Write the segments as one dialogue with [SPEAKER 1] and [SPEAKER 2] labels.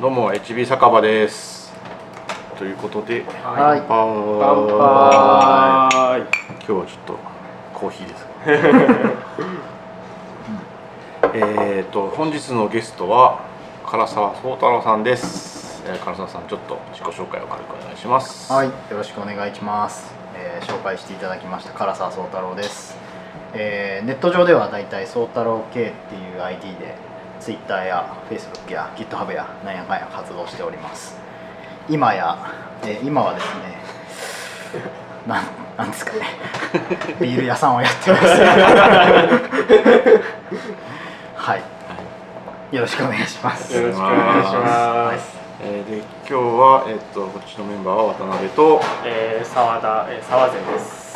[SPEAKER 1] どうも HB 酒場です。ということで
[SPEAKER 2] はい。
[SPEAKER 1] 乾杯。今日はちょっとコーヒーです。えっと本日のゲストは唐沢宗太郎さんです、えー、唐沢さんちょっと自己紹介を軽くお願いします。
[SPEAKER 2] はい、よろしくお願いします、えー紹介していただきました唐沢宗太郎です、えーネット上ではだいたい宗太郎系っていう ID で Twitter や Facebook や GitHub やなんやかんや活動しております。今や、えー今はですね なんなんですかね。ビール屋さんをやってます。はい。よろしくお願いします。
[SPEAKER 3] よろしくお願いします。
[SPEAKER 1] えーで今日は、えっとこっちのメンバーは渡辺と、は
[SPEAKER 3] えー、沢田、えー、沢瀬です。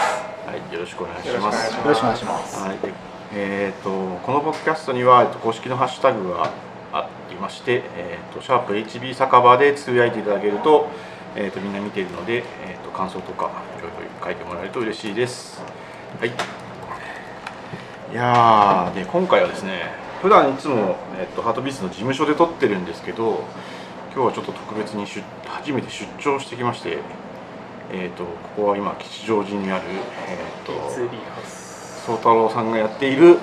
[SPEAKER 1] い、よろしくお願いします。
[SPEAKER 2] よろしくお願いします。
[SPEAKER 1] はい、でえー、とこのポッドキャストには、公式のハッシュタグがありまして、えー、とシャープ HB 酒場でつぶやいていただけると,、えー、とみんな見ているので、えー、と感想とかいろいろ書いてもらえると嬉しいです。はい、いやで今回はですね普段いつも、えー、とハートビーツの事務所で撮ってるんですけど今日はちょっと特別に出初めて出張してきまして、えー、とここは今吉祥寺にある、えー、と
[SPEAKER 3] P2B ハ。
[SPEAKER 1] 宗太郎さんがやっている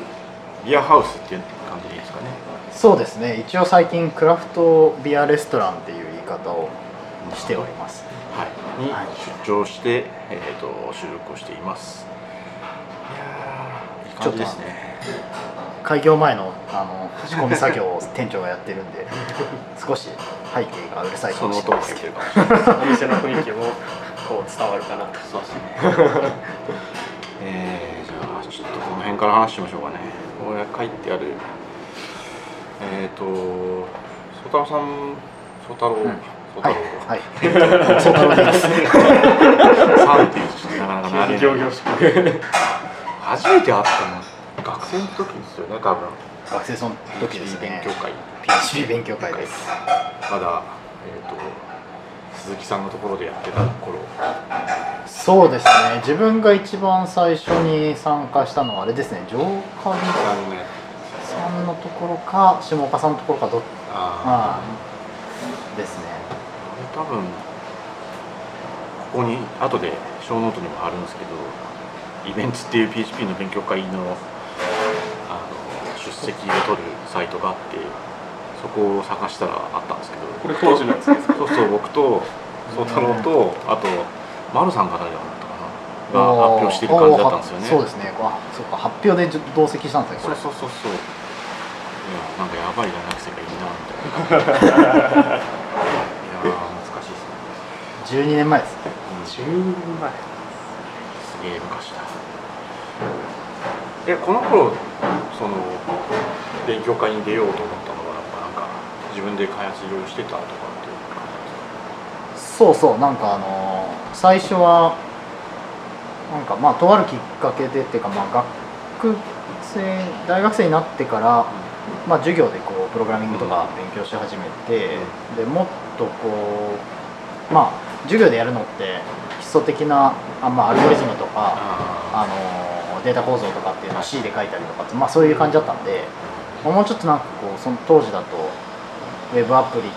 [SPEAKER 1] ビアハウスっていう感じですかね。
[SPEAKER 2] そうですね。一応最近クラフトビアレストランっていう言い方をしております。
[SPEAKER 1] はい。に
[SPEAKER 2] はい。
[SPEAKER 1] 出張して、えー、と収録をしています。いやーいい感じですね。
[SPEAKER 2] 開業前のあの仕込み作業を店長がやってるんで 少し背景がうるさいか
[SPEAKER 1] そ
[SPEAKER 2] もしれないです。けど
[SPEAKER 3] お店の雰囲気もこう伝わるかなと。
[SPEAKER 1] そうですねから話しましょうかね。これ書いてあるえっ、ー、と宗太郎さん宗太郎、
[SPEAKER 2] うん。はい
[SPEAKER 1] 郎、
[SPEAKER 2] はい。そう太郎です。
[SPEAKER 1] いうちょっとなかなか慣れない。初めて会ったの学生の時ですよね多分。
[SPEAKER 2] 学生その時ですね。
[SPEAKER 1] 勉強会。
[SPEAKER 2] PHP 勉強会です。
[SPEAKER 1] まだ、えー、と鈴木さんのところでやってた頃
[SPEAKER 2] そうですね。自分が一番最初に参加したのはあれですね。上上
[SPEAKER 1] さんがやって
[SPEAKER 2] さんのところか下岡さんのところかどっ
[SPEAKER 1] あ
[SPEAKER 2] ああですね。
[SPEAKER 1] あれ多分ここに後で小ノートにも貼るんですけどイベントっていう PHP の勉強会のあの出席を取るサイトがあってそこを探したらあったんですけど。
[SPEAKER 3] これ当時のやつですか？
[SPEAKER 1] そうそう僕と宗太郎とあと丸さんが誰だったかな？が発表してる感じだったんですよね。
[SPEAKER 2] そうですね。あそうか。発表で同席したんですね
[SPEAKER 1] そうそうそうそう。いやなんかやばい大学生がいいなみたいな。いやー懐かしいですね、
[SPEAKER 2] 12年前ですね。
[SPEAKER 1] うん、
[SPEAKER 3] 10年前。
[SPEAKER 1] す。げえ昔だ。えこの頃その勉強会に出ようと思ったのはやっぱなんか自分で開発いろいろしてたとか
[SPEAKER 2] そうそうなんかあのー最初はなんかまあとあるきっかけでっていうかまあ学生大学生になってから、まあ、授業でこうプログラミングとか勉強し始めて、でもっとこうまあ授業でやるのって基礎的なあ、まあ、アルゴリズムとか
[SPEAKER 1] あ
[SPEAKER 2] あのデータ構造とかっていうのを C で書いたりとかって、まあ、そういう感じだったんで、まあもうちょっとなんかこうその当時だとウェブアプリ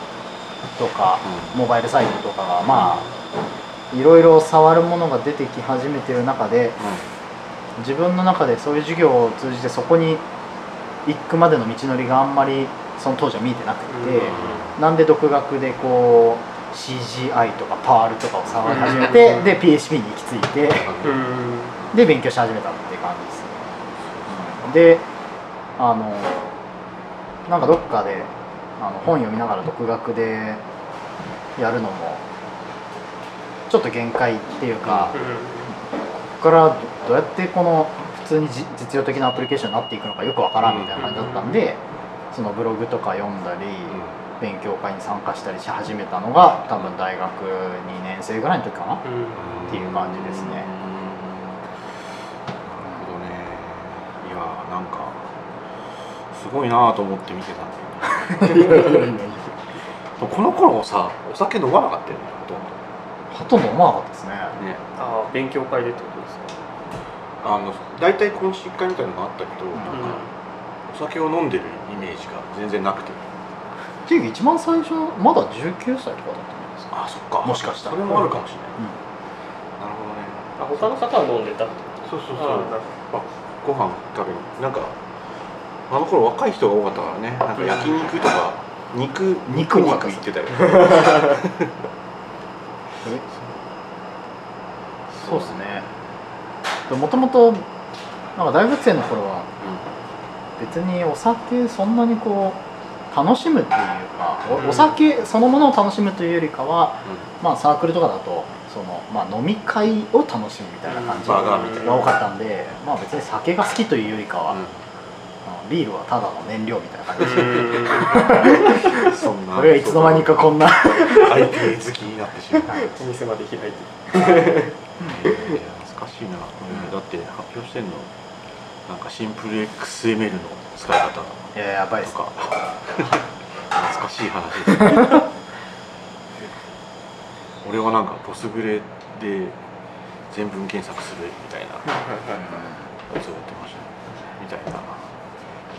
[SPEAKER 2] とかモバイルサイトとかがまあいろいろ触るものが出てき始めてる中で自分の中でそういう授業を通じてそこに行くまでの道のりがあんまりその当時は見えてなくて、なんで独学でこう CGI とかパールとかを触り始めて、
[SPEAKER 3] うん。
[SPEAKER 2] で PHP に行き着いて。
[SPEAKER 3] うん。
[SPEAKER 2] で勉強し始めたっていう感じです。ね、うん。であのなんかどっかであの本読みながら独学でやるのもちょっと限界っていうか、ここからどどうやってこの普通にじ実用的なアプリケーションになっていくのかよくわからんみたいな感じだったんで、そのブログとか読んだり、勉強会に参加したりし始めたのが多分大学2年生ぐらいの時かな、
[SPEAKER 3] うん。
[SPEAKER 2] っていう感じですね。
[SPEAKER 1] なるほどね。いやーなんかすごいなーと思って見てたんだ この頃さお酒飲まなかったよねほとん
[SPEAKER 2] ほとんど思わなかったですね。
[SPEAKER 1] どね。
[SPEAKER 3] ああ、勉強会でってことですか？
[SPEAKER 1] あの大体懇親会みたいなのがあったけど、
[SPEAKER 2] うん。
[SPEAKER 1] なんかお酒を飲んでるイメージが全然なくて。
[SPEAKER 2] っていうか一番最初まだ19歳とかだったんですか。
[SPEAKER 1] あそっか。
[SPEAKER 2] もしかしたら。
[SPEAKER 1] それもあるかもしれない、なるほどね。
[SPEAKER 3] あ他の方は飲んでたって
[SPEAKER 1] そうそうそう。
[SPEAKER 3] あなる
[SPEAKER 1] あご飯食べになんかあの頃若い人が多かったからね。なんか焼肉とか肉
[SPEAKER 2] 肉
[SPEAKER 1] 肉言ってたよ。
[SPEAKER 2] え そうですね。もともとなんか大学生の頃は別にお酒そんなにこう楽しむっていうかお
[SPEAKER 3] うん。
[SPEAKER 2] お酒そのものを楽しむというよりかは、
[SPEAKER 1] う
[SPEAKER 2] まあ、サークルとかだとその、まあ、飲み会を楽しむみたいな感じが多かったんで、まあ、別に酒が好きというよりかは、
[SPEAKER 1] ん。
[SPEAKER 2] あのビールはただの燃料みたいな感じ。で
[SPEAKER 3] うん
[SPEAKER 1] そんな。
[SPEAKER 2] それがいつの間にかこんな
[SPEAKER 1] IPA 好きになってしまう
[SPEAKER 3] お店まで開いて
[SPEAKER 1] えー懐かしいな、これだって発表してんのなんかシンプル XML の使い方
[SPEAKER 2] いややばいっす
[SPEAKER 1] とか懐かしい話ですね俺はなんかポスグレで全文検索するみたいな。やつをやってました。ねみたいな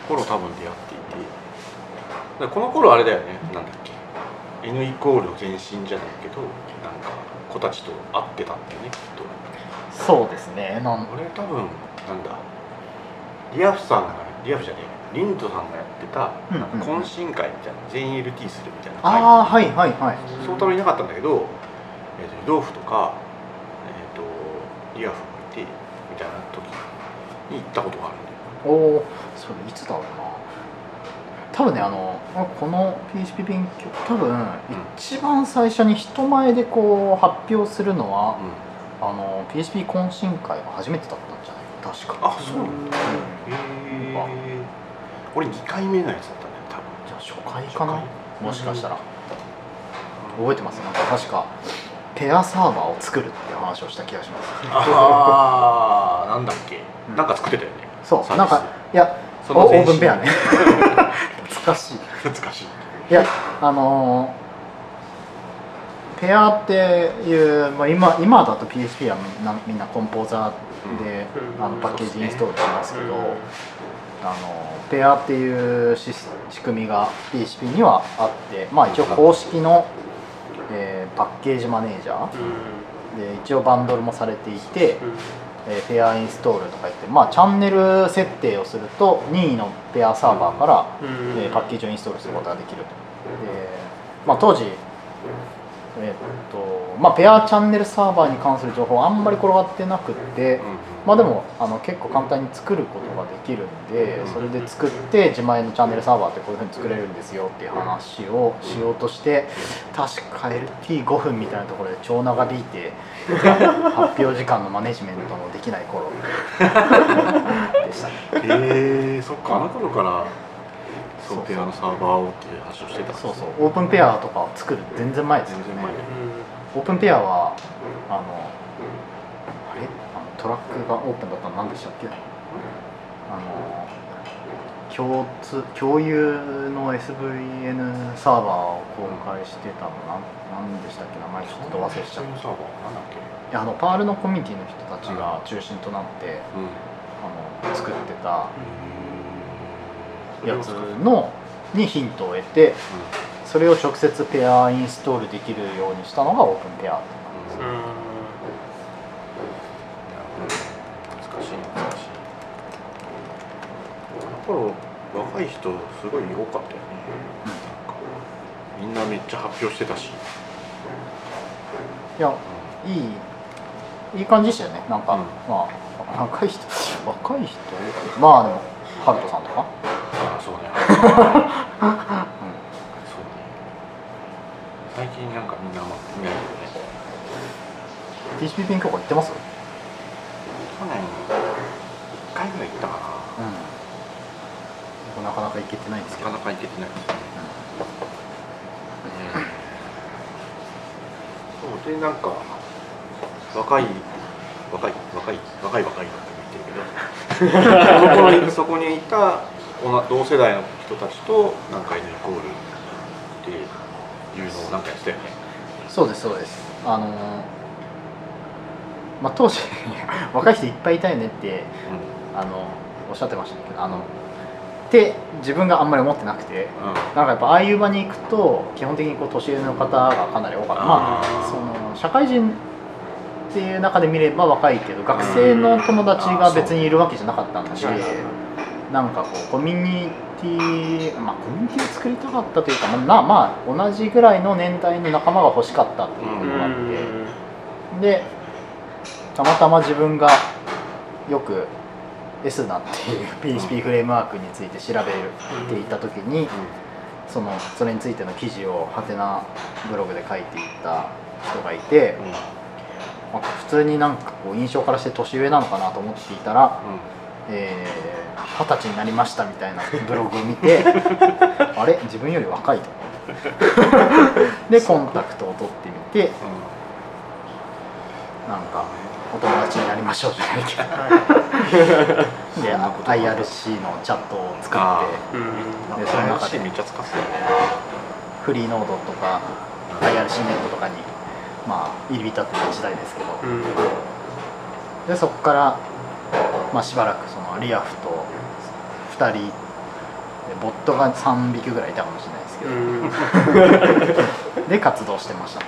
[SPEAKER 1] 頃多分出会っていて。この頃あれだよね。なんだっけ。N イコールの前身じゃないけどなんか子たちと会ってたってねきっと。
[SPEAKER 2] そうですね。なん
[SPEAKER 1] 俺多分なんだ。リアフさんがリアフじゃねえ。リンドさんがやってた懇親会みたいな全員 LT するみたいな
[SPEAKER 2] ああはいはい。はい
[SPEAKER 1] 宗太郎いなかったんだけど、えー、と湯豆腐とか、えー、とリアフもいてみたいな時に行ったことがあるんだよ
[SPEAKER 2] おおそれいつだろうな。多分ねあのこの PHP 勉強多分一番最初に人前でこう発表するのは、あの PHP 懇親会が初めてだったんじゃない？か確か。
[SPEAKER 1] あそうなん。だへえ俺2回目のやつだったね多分。
[SPEAKER 2] じゃあ初回かな？もしかしたら、覚えてます？なんか確かペアサーバーを作るっていう話をした気がします。
[SPEAKER 1] ああなんだっけ、
[SPEAKER 2] うん
[SPEAKER 1] なんか作ってたよね
[SPEAKER 2] そうなんかいやオオ
[SPEAKER 1] その前身。
[SPEAKER 2] ープンペアね。懐かしい。
[SPEAKER 1] 懐かしい。
[SPEAKER 2] いやあのーペアっていう、まあ、今今だと PHP はみんなみんなコンポーザーで、
[SPEAKER 3] うん。
[SPEAKER 2] あのパッケージインストールしますけど、
[SPEAKER 3] うん
[SPEAKER 2] あのペアっていうし仕組みが PHP にはあって、まあ、一応公式の、えーパッケージマネージャー。で一応バンドルもされていて、えーペアインストールとか言って、まあ、チャンネル設定をすると任意のペアサーバーから、えーパッケージをインストールすることができると。でまあ、当時、えーっとまあ、ペアチャンネルサーバーに関する情報はあんまり転がってなくって、まあ、でもあの結構簡単に作ることができるんでそれで作って自前のチャンネルサーバーってこういうふうに作れるんですよっていう話をしようとして確か LT5 分みたいなところで超長引いて 発表時間のマネジメントもできない頃でしたね。
[SPEAKER 1] へえそっかあの頃からそうペアのサーバーをっていう話をしてた
[SPEAKER 2] そうそう。オープンペアとかを作る全然前ですよね。
[SPEAKER 1] 全然前
[SPEAKER 2] オープンペアはあのあれ？あのトラックがオープンだったの何でしたっけ？あの共通共有の SVN サーバーを公開してたのなんなんでしたっけ？名前ちょっと忘れしちゃっ
[SPEAKER 1] サーバーなんだっけ？
[SPEAKER 2] たいやあのパールのコミュニティの人たちが中心となって
[SPEAKER 1] うん。
[SPEAKER 2] あの作ってたやつのにヒントを得てそれを直接ペアインストールできるようにしたのがオープンペア。って感じです
[SPEAKER 1] 懐かしい懐かしい。あの頃若い人すごい多かったよね。みんなめっちゃ発表してたし、
[SPEAKER 2] いやいいいい感じでしたよね。なんか、
[SPEAKER 1] うん。
[SPEAKER 2] まあ若い人若い人？まあでもハルトさんとか、
[SPEAKER 1] ああそうねそうね。最近なんかみんなあんま見ないけどね
[SPEAKER 2] PHP 勉強会行ってます？
[SPEAKER 1] 去年1回ぐらい行ったか
[SPEAKER 2] うん。なかなか行けてないんですけど。
[SPEAKER 1] ななかなか行けてないですね、そうでなんか若い若い若い若い若いって言ってるけど。その頃にそこにいた同同世代の人たちとなんか N イコールっていうのをなんかやってたよね。
[SPEAKER 2] そうですそうです。あのーまあ当時 若い人いっぱいいたよねってあのおっしゃってましたけどあのって自分があんまり思ってなくて
[SPEAKER 1] うん。
[SPEAKER 2] なんかやっぱああいう場に行くと基本的にこう年上の方がかなり多かった。まあその社会人っていう中で見れば若いけど学生の友達が別にいるわけじゃなかったんで
[SPEAKER 3] はいはいはい
[SPEAKER 2] なんかこうコミュニティまあコミュニティを作りたかったというかまあなまあ同じぐらいの年代の仲間が欲しかったっていうのがあって、でたまたま自分がよく S ナっていう PHP フレームワークについて調べていた時にそのそれについての記事をハテナブログで書いていた人がいて、まあ普通になんかこう印象からして年上なのかなと思っていたらえー二十歳になりましたみたいな ブログを見てあれ？自分より若いと。でコンタクトを取ってみてなんかお友達になりましょうじゃないけど。で IRC のチャットを作
[SPEAKER 1] あ
[SPEAKER 2] って
[SPEAKER 3] うん。
[SPEAKER 2] でその中で
[SPEAKER 1] めっちゃ使ってたよね。
[SPEAKER 2] フリーノードとか IRC ネットとかにまあ入り浸ってた時代ですけど。
[SPEAKER 3] うん。
[SPEAKER 2] でそこから、まあ、しばらくそのリアフと2人でボットが3匹ぐらいいたかもしれないですけど、
[SPEAKER 3] うん。
[SPEAKER 2] で活動してました、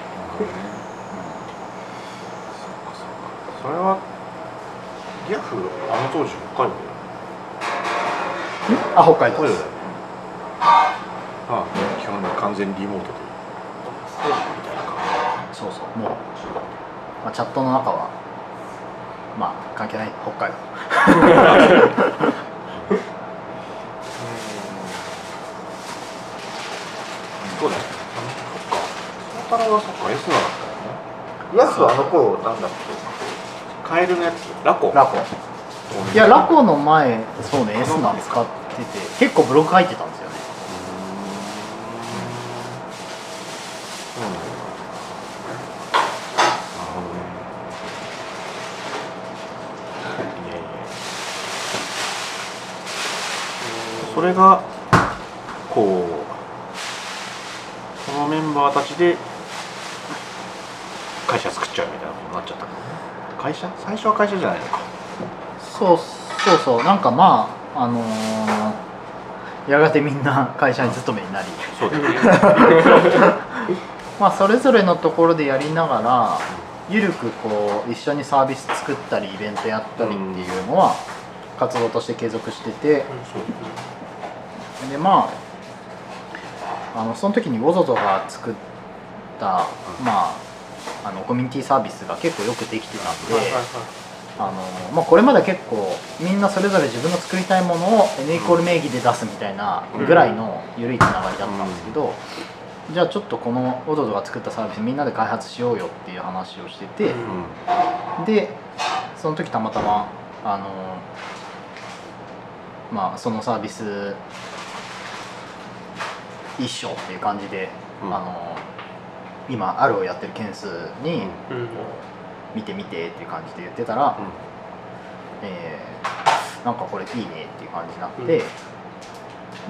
[SPEAKER 1] それはリアフあの当時北海道
[SPEAKER 2] あ北海道です。
[SPEAKER 1] ああ基本完全リモートで
[SPEAKER 2] そうそうもう、まあ、チャットの中はまあ関係ない北海道。
[SPEAKER 1] じそうだそっかそこか。らはそっか S ナだったよね。
[SPEAKER 2] ヤスはあの頃なんだっ
[SPEAKER 1] カエルのやつ？ラコ。
[SPEAKER 2] ラコ。いやラコの前そうね S ナ使ってて結構ブログ書いてたんですよね
[SPEAKER 1] そうなんだなるほどねいやいやそれがこうこのメンバーたちで会社作っちゃうみたいなことになっちゃった会社？最初は会社じゃないのか。
[SPEAKER 2] そうそうそう。なんかまああのーやがてみんな会社に勤めになり。
[SPEAKER 1] そうだよね。
[SPEAKER 2] まあそれぞれのところでやりながらゆるくこう一緒にサービス作ったりイベントやったりっていうのは活動として継続しててでまああのその時にウォゾゾが作ったまああのコミュニティサービスが結構よくできてたんで、
[SPEAKER 3] はいはいはい
[SPEAKER 2] あのまあ、これまで結構みんなそれぞれ自分の作りたいものを N イコール名義で出すみたいなぐらいの緩いつながりだったんですけど、じゃあちょっとこのオドドが作ったサービスみんなで開発しようよっていう話をしてて、
[SPEAKER 3] うん。
[SPEAKER 2] でその時たまたまあのまあそのサービス一章っていう感じで、
[SPEAKER 1] うん。
[SPEAKER 2] あの今あるをやってる件数に、
[SPEAKER 1] うん。
[SPEAKER 3] うん
[SPEAKER 2] 見てみてっていう感じで言ってたら、えーなんかこれいいねっていう感じになって、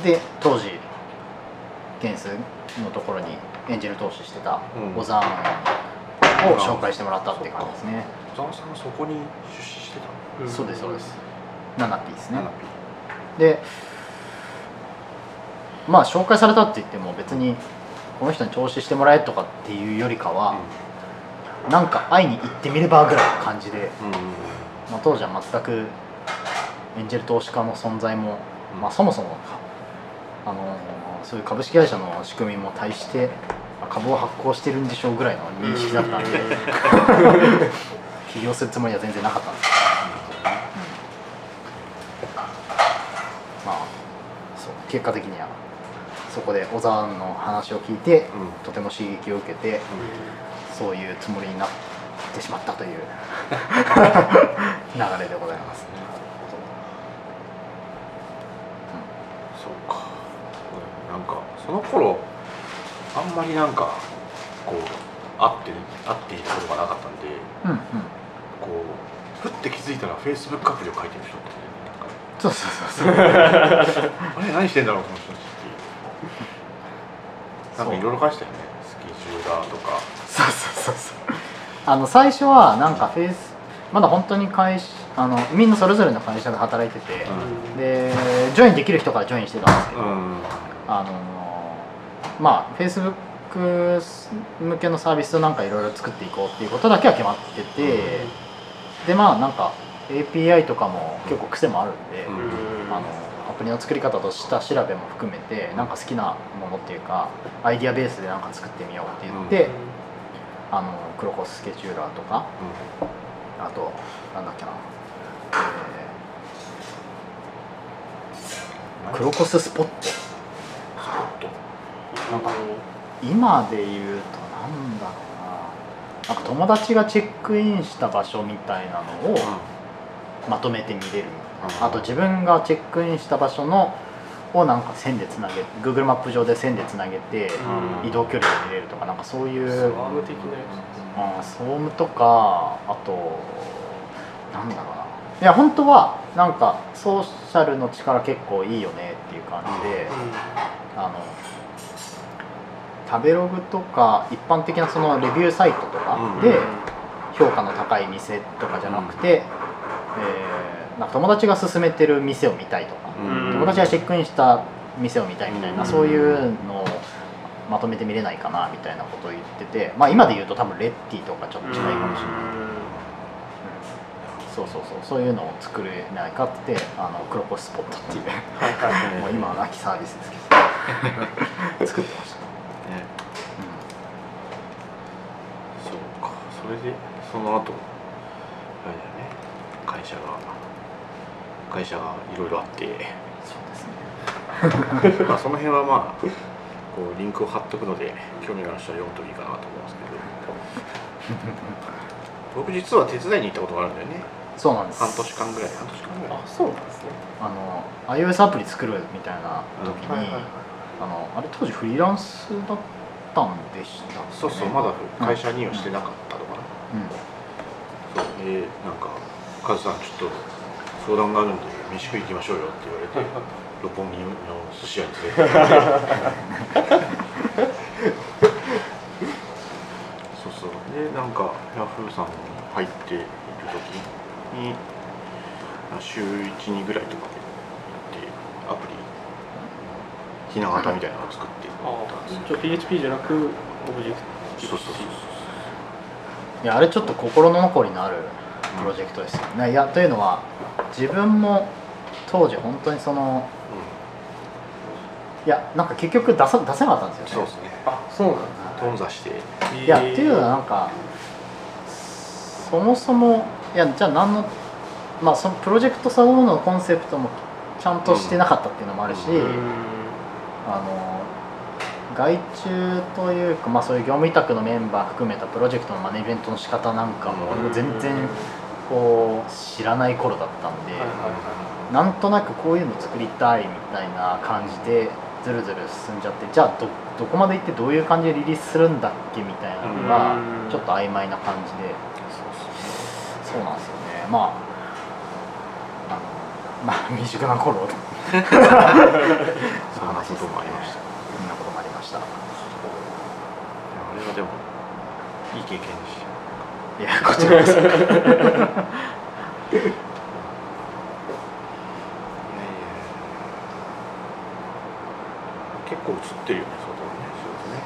[SPEAKER 2] で当時件数のところにエンジェル投資してた
[SPEAKER 1] うん。
[SPEAKER 2] 小沢を紹介してもらったっていう感じですね、
[SPEAKER 1] 小沢さんはそこに出資してた
[SPEAKER 2] そうですそうです。ナナピーですね。でまあ紹介されたって言っても別にこの人に投資してもらえとかっていうよりかは、なんか会いに行ってみればぐらいの感じで、
[SPEAKER 1] うんうん
[SPEAKER 2] まあ、当時は全くエンジェル投資家の存在も、
[SPEAKER 1] うん。
[SPEAKER 2] まあ、そもそもあのそういう株式会社の仕組みも対してあ株を発行してるんでしょうぐらいの認識だったんで 起業するつもりは全然なかったんです。けど、うん。まあそう結果的にはそこで小沢の話を聞いて
[SPEAKER 1] うん。
[SPEAKER 2] とても刺激を受けてそういうつもりになってしまったという流れでございます。
[SPEAKER 1] そうか。なんかその頃あんまりなんかこう会って会っていたことがなかったんで
[SPEAKER 2] うんうん、
[SPEAKER 1] こうふって気づいたらフェイスブックアプリを書いてる人って
[SPEAKER 2] そうそうそうそう。
[SPEAKER 1] あれ何してんだろうこの人なんかいろいろ書いてたよね。スケジューラーとか。
[SPEAKER 2] そうそうそうそう。あの最初はなんかフェイスまだ本当に会社あのみんなそれぞれの会社で働いてて、
[SPEAKER 1] うん。
[SPEAKER 2] でジョインできる人からジョインしてたんですけど、
[SPEAKER 1] うん。
[SPEAKER 2] あのまあ Facebook 向けのサービスをなんかいろいろ作っていこうっていうことだけは決まってて、でまあなんか API とかも結構癖もあるんで、
[SPEAKER 1] うん。
[SPEAKER 2] あのアプリの作り方と下調べも含めてなんか好きなものっていうかアイディアベースでなんか作ってみようって言って、あのクロコススケジューラーとかあとなんだっけな、えークロコススポット。なんか今で言うとなんだろうな。なんか友達がチェックインした場所みたいなのをまとめて見れるあと自分がチェックインした場所のをなんか線でつなげ Google マップ上で線でつなげて
[SPEAKER 1] うん。
[SPEAKER 2] 移動距離を見れるとかなんかそういう
[SPEAKER 3] スワーム的なや
[SPEAKER 2] あー総務とかあとなんだろうな。いや本当はなんかソーシャルの力結構いいよねっていう感じで
[SPEAKER 3] つ
[SPEAKER 2] あの食べログとか一般的なそのレビューサイトとか
[SPEAKER 1] うん。
[SPEAKER 2] で評価の高い店とかじゃなくて、えーなんか友達が勧めてる店を見たいとか、
[SPEAKER 1] うん。
[SPEAKER 2] 友達がチェックインした店を見たいみたいな、
[SPEAKER 1] うん。
[SPEAKER 2] そういうのをまとめて見れないかなみたいなことを言ってて、まあ、今で言うと多分レッティとかちょっと近いかもしれない、うん。そうそうそう。そういうのを作れないかってあのクロコススポットっていう。もう今は亡きサービスですけど。作ってました、
[SPEAKER 1] ね。そうか。それでその後あれだよね。会社が会社がいろいろあって。
[SPEAKER 2] そうですね。
[SPEAKER 1] まあその辺はまあこうリンクを貼っとくので興味がある人は読むといいかなと思うんですけど。僕実は手伝いに行ったことがあるんだよね。
[SPEAKER 2] そうなんです。
[SPEAKER 1] 半年間ぐらい。半年間ぐらい。
[SPEAKER 3] あそうなんですね。
[SPEAKER 2] あの iOS アプリ作るみたいな時に、
[SPEAKER 3] はいはいはい。
[SPEAKER 2] あのあれ当時フリーランスだったんでした、ね、
[SPEAKER 1] そうそうまだ会社にはしてなかったのかな、
[SPEAKER 2] うん。
[SPEAKER 1] そう。でなんか「カズさんちょっと相談があるんで飯食い行きましょうよ」って言われて、六本木の寿司屋に連れてって。そうそう。でなんかヤフーさんに入っている時にあ週12ぐらいとかでやってアプリひな形みたいなのを作って
[SPEAKER 3] あ
[SPEAKER 1] たんですよ。
[SPEAKER 3] あ一応 PHP じゃなくオブジェクト。
[SPEAKER 1] そうそうそう
[SPEAKER 2] いやあれちょっと心の残りのあるプロジェクトですよね、いやというのは自分も当時本当にそのいやなんか結局出さ出せなかったんですよね。
[SPEAKER 1] そうですね。
[SPEAKER 3] あそうなん
[SPEAKER 1] 頓挫して。
[SPEAKER 2] いやっていうのはなんかそもそもいやじゃあ何のまあそのプロジェクトそのもののコンセプトもちゃんとしてなかったっていうのもあるし、
[SPEAKER 1] うん。
[SPEAKER 2] あの外注というか、まあ、そういう業務委託のメンバー含めたプロジェクトのマネジメントの仕方なんかも俺も全然こう知らない頃だったんで、なんとなくこういうの作りたいみたいな感じでずるずる進んじゃってじゃあどどこまで行ってどういう感じでリリースするんだっけみたいなのが
[SPEAKER 3] うん。
[SPEAKER 2] ちょっと曖昧な感じで。そうなんですよね。まあまあ未熟な頃。
[SPEAKER 1] そんなこともありました。
[SPEAKER 2] そんなこともありました。
[SPEAKER 1] あれはでもいい経験でした
[SPEAKER 2] いやこちらこそ。
[SPEAKER 1] いやいや結構映ってるよね外にね。そうですね。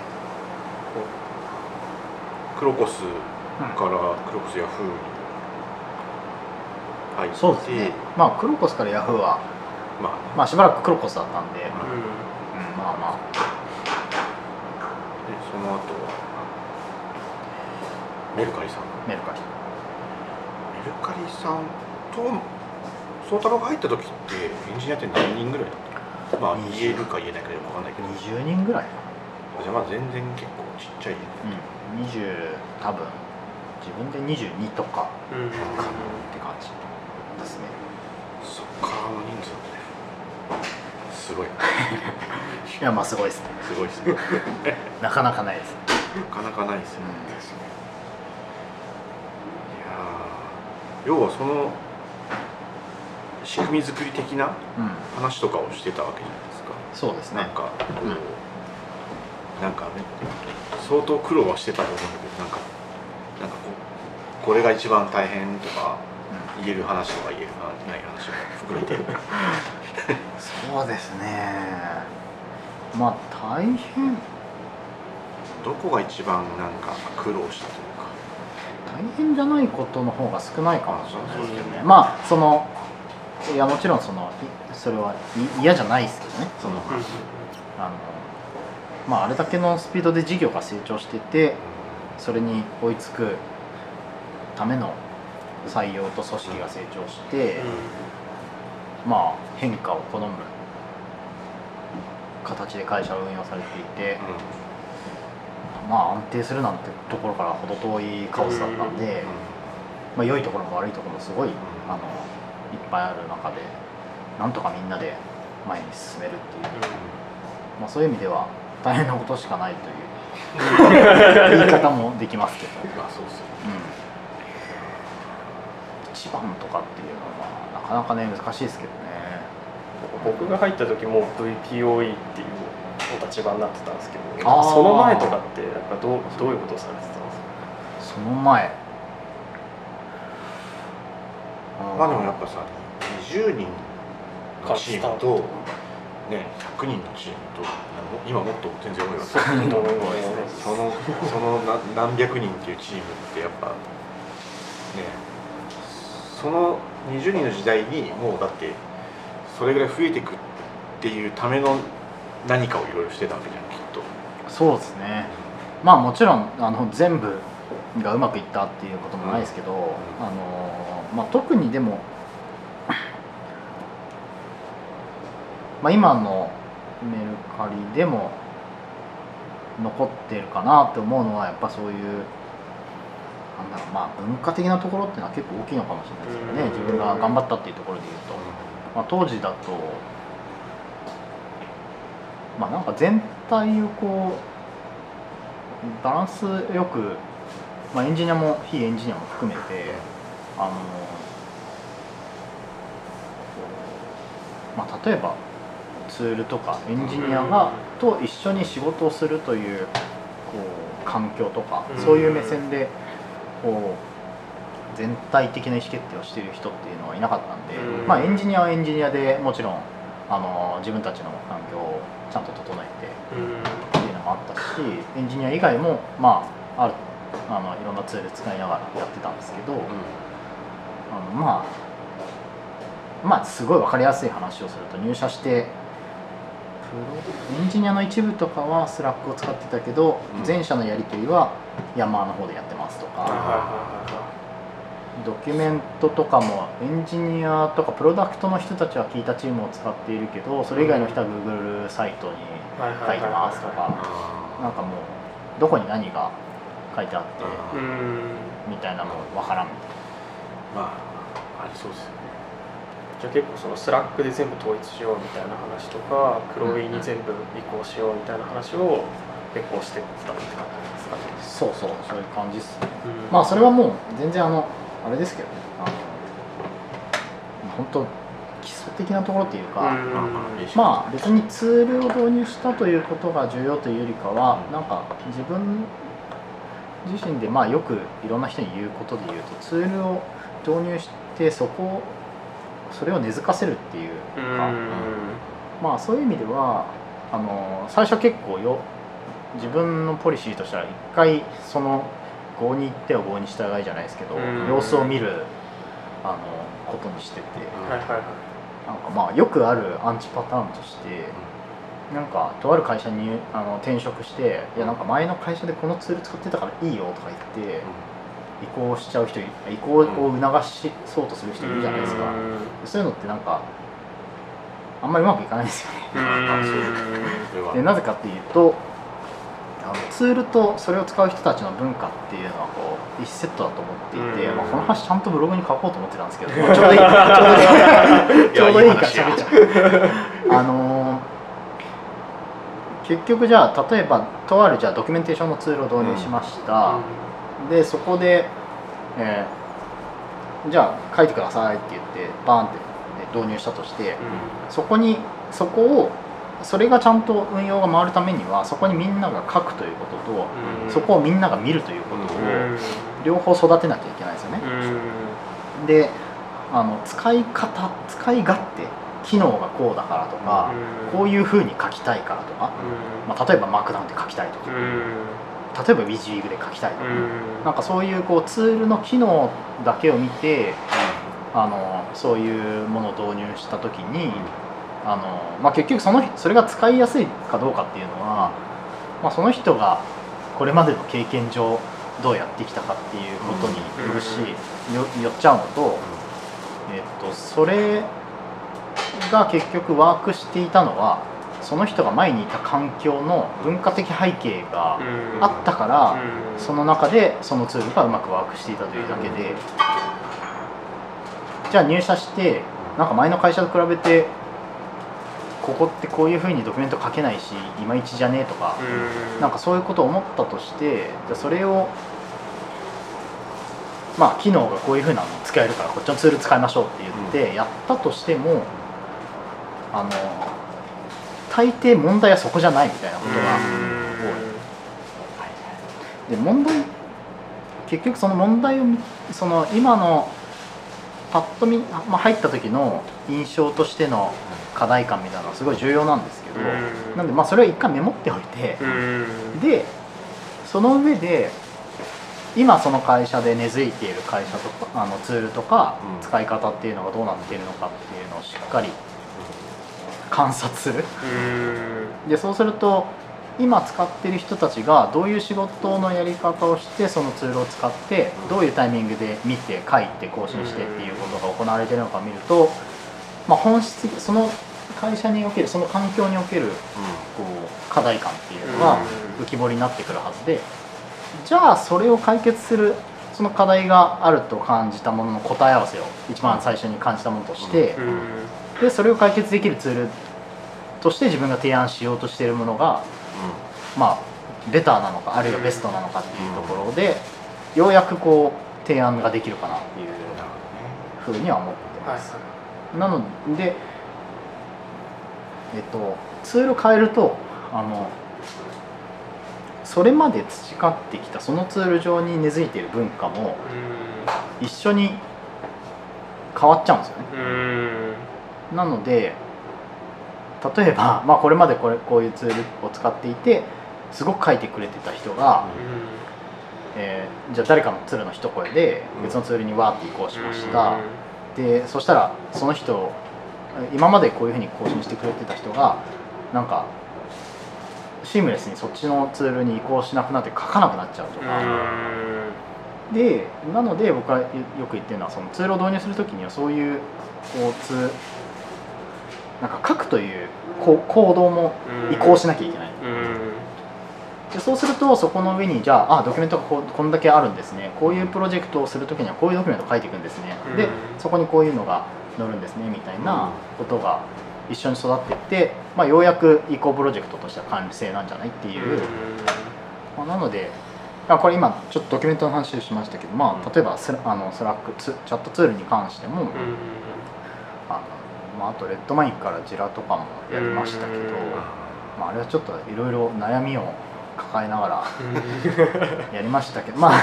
[SPEAKER 1] クロコスからクロコスヤフーに入って。
[SPEAKER 2] そうですね。まあクロコスからヤフーは
[SPEAKER 1] まあ
[SPEAKER 2] まあしばらくクロコスだったんで、
[SPEAKER 3] い
[SPEAKER 2] うんまあまあ。
[SPEAKER 1] でその後はメルカリさん
[SPEAKER 2] メルカリ。
[SPEAKER 1] メルカリさんと宗太郎が入った時ってエンジニアって何人ぐらいだったまあ
[SPEAKER 2] 20
[SPEAKER 1] 言えるか言えないかよくわかんないけど。
[SPEAKER 2] 20人ぐらい。
[SPEAKER 1] じゃあまあ全然結構ちっちゃい
[SPEAKER 2] うん。20多分。自分で22とかかなって感じですね。
[SPEAKER 1] そっかあの人数ね。すごい。
[SPEAKER 2] いやまあすごいですね。
[SPEAKER 1] すごいですね。
[SPEAKER 2] なかなかないです、
[SPEAKER 1] なかなかないですよね、
[SPEAKER 2] う
[SPEAKER 1] いやー要はその仕組み作り的なん
[SPEAKER 2] うん、
[SPEAKER 1] 話とかをしてたわけじゃないですか。
[SPEAKER 2] そうですね。
[SPEAKER 1] なんかこう、
[SPEAKER 2] うん。
[SPEAKER 1] なんかね相当苦労はしてたと思うんだけどなんかなんかこうこれが一番大変とか言える話とか言えるない話が含めて。
[SPEAKER 2] そうですね。まあ大変。
[SPEAKER 1] どこが一番なんか苦労したというか
[SPEAKER 2] 大変じゃないことの方が少ないかもしれないですけどね。
[SPEAKER 3] うん
[SPEAKER 2] まあそのいやもちろんそのいそれはい嫌じゃないですけどねその、あのまああれだけのスピードで事業が成長しててそれに追いつくための採用と組織が成長して、まあ変化を好む形で会社を運用されていて、まあ安定するなんてところから程遠いカオスだったんで、まあ、良いところも悪いところもすごいあのいっぱいある中でなんとかみんなで前に進めるっていう、まあ、そういう意味では大変なことしかないという 言い方もできますけど、
[SPEAKER 1] まあそう
[SPEAKER 2] うん、一番とかっていうのはなかなかね難しいですけどね。
[SPEAKER 3] 僕が入った時も VPOE っていうお立場になってたんですけどその前とかってなんかどうどういうことをされてたんですか？
[SPEAKER 2] その前。
[SPEAKER 1] まあでもやっぱさ20人のチームとね100人のチームと今もっと全然多いわけ
[SPEAKER 3] そう
[SPEAKER 1] そ
[SPEAKER 3] と思い
[SPEAKER 1] そのそのな何百人っていうチームってやっぱねその20人の時代にもうだってそれぐらい増えていくっていうための何かをいろいろしてたわけじゃんきっと。
[SPEAKER 2] そうですね。まあもちろんあの全部がうまくいったっていうこともないですけど、
[SPEAKER 1] ん。
[SPEAKER 2] あのまあ、特にでも、まあ、今のメルカリでも残ってるかなって思うのはやっぱそういうなんだろうまあ文化的なところっていうのは結構大きいのかもしれないですよね。
[SPEAKER 3] うん。
[SPEAKER 2] 自分が頑張ったっていうところで言うと。まあ、当時だとまあなんか全体をこうバランスよく、まあ、エンジニアも非エンジニアも含めてあの、まあ、例えばツールとかエンジニアがと一緒に仕事をするというこう環境とか
[SPEAKER 3] うん。
[SPEAKER 2] そういう目線でこう全体的な意思決定をしている人っていうのはいなかったんで、
[SPEAKER 3] うん。
[SPEAKER 2] まあ、エンジニアはエンジニアでもちろんあの自分たちの環境をちゃんと整えてっていうのもあったしエンジニア以外もまああるあのいろんなツール使いながらやってたんですけど、あのまあまあすごい分かりやすい話をすると入社してプロエンジニアの一部とかは Slack を使ってたけど、
[SPEAKER 1] うん。
[SPEAKER 2] 全社のやり取りはヤンマーの方でやってますとか、ドキュメントとかもエンジニアとかプロダクトの人たちは Qiita Team を使っているけどそれ以外の人は Google サイトに書いてますとかなんかもうどこに何が書いてあってみたいなの分からん。みたい
[SPEAKER 1] まあありそうですよね。
[SPEAKER 3] じゃあ結構その Slack で全部統一しようみたいな話とか黒イに全部移行しようみたいな話を結構してたって感じですかね。
[SPEAKER 2] なそうそうそういう感じっすね。
[SPEAKER 3] うん。
[SPEAKER 2] まあそれはもう全然あのあれですけどね。あの本当基礎的なところっていうか、
[SPEAKER 3] うん。
[SPEAKER 2] まあ別にツールを導入したということが重要というよりかはなんか自分自身でまあよくいろんな人に言うことで言うとツールを導入してそこをそれを根付かせるっていう
[SPEAKER 3] うん。
[SPEAKER 2] か、まあそういう意味ではあの最初結構よ自分のポリシーとしては一回その合に行っては合に従いじゃないですけど、
[SPEAKER 3] うん。
[SPEAKER 2] 様子を見るあのことにしてて、
[SPEAKER 3] はいはいはい。
[SPEAKER 2] なんかまあよくあるアンチパターンとして、なんかとある会社にあの転職していやなんか前の会社でこのツール使ってたからいいよとか言って移行しちゃう人い移行を促しそうとする人いるじゃないですか、そういうのってなんかあんまりうまくいかないですよね。でなぜかっていうとあのツールとそれを使う人たちの文化っていうのはこう一セットだと思っていて、
[SPEAKER 3] うん。
[SPEAKER 2] まあ、この話ちゃんとブログに書こうと思ってたんですけど、まあちょうどいいちょうどいいちょうどいいから喋っちゃうあのー結局じゃあ例えばとあるじゃあドキュメンテーションのツールを導入しました、でそこで、えーじゃあ書いてくださいって言ってバーンって導入したとして、そこにそこをそれがちゃんと運用が回るためにはそこにみんなが書くということと、そこをみんなが見るということを
[SPEAKER 3] うん。
[SPEAKER 2] 両方育てなきゃいけないですよね。であの使い方使い勝手機能がこうだからとか、こういうふうに書きたいからとか、まあ、例えばマークダウンで書きたいとか、例えば WYSIWYG で書きたいとか、なんかそういうこうツールの機能だけを見てあのそういうものを導入した時にあの、まあ、結局そのそれが使いやすいかどうかっていうのは、まあ、その人がこれまでの経験上どうやってきたかっていうことによるし、よよっちゃうのと、えっと、それが結局ワークしていたのはその人が前にいた環境の文化的背景があったから、その中でそのツールがうまくワークしていたというだけで、じゃあ入社してなんか前の会社と比べてここってこういうふうにドキュメント書けないしいまいちじゃねえとか、なんかそういうことを思ったとしてじゃあそれをまあ機能がこういうふうなの使えるからこっちのツール使いましょうって言ってやったとしても、あの大抵問題はそこじゃないみたいなことが多い。で問題結局その問題を見その今のパッと見、まあ、入った時の印象としての課題感みたいなのはすごい重要なんですけど、
[SPEAKER 3] うん。
[SPEAKER 2] なんでまあそれを一回メモっておいて、でその上で今その会社で根付いている会社とかあのツールとか
[SPEAKER 1] うん。
[SPEAKER 2] 使い方っていうのがどうなっているのかっていうのをしっかり観察する。でそうすると今使ってる人たちがどういう仕事のやり方をしてそのツールを使ってどういうタイミングで見て書いて更新してっていうことが行われているのかを見ると、まあ、本質的その会社におけるその環境におけるこう課題感っていうのが浮き彫りになってくるはずでじゃあそれを解決するその課題があると感じたものの答え合わせを一番最初に感じたものとしてでそれを解決できるツールとして自分が提案しようとしているものがまあベターなのかあるいはベストなのかっていうところでようやくこう提案ができるかなっていうふうには思ってます。なので、えっと、ツール変えるとあのそれまで培ってきたそのツール上に根付いている文化も一緒に変わっちゃうんですよね。なので例えば、まあ、これまでこれこういうツールを使っていてすごく書いてくれてた人が、えーじゃあ誰かのツールの一声で別のツールにわーって移行しました、でそしたらその人今までこういうふうに更新してくれてた人がなんかシームレスにそっちのツールに移行しなくなって書かなくなっちゃうとか、でなので僕がよく言ってるのはそのツールを導入するときにはそういうこうツなんか書くという行動も移行しなきゃいけない、でそうするとそこの上にじゃああドキュメントがこうこんだけあるんですね。こういうプロジェクトをするときにはこういうドキュメントを書いていくんですね、で
[SPEAKER 3] うん。
[SPEAKER 2] そこにこういうのが載るんですねみたいなことが一緒に育っていって、まあ、ようやく移行プロジェクトとしては完成なんじゃないっていう、まあ、なのであこれ今ちょっとドキュメントの話をしましたけど、まあ、例えばスラあの Slackツチャットツールに関しても、あのまあ、あとレッドマインからジラとかもやりましたけど、
[SPEAKER 3] うん。
[SPEAKER 2] まあ、あれはちょっといろいろ悩みを抱えながら やりましたけどまあ。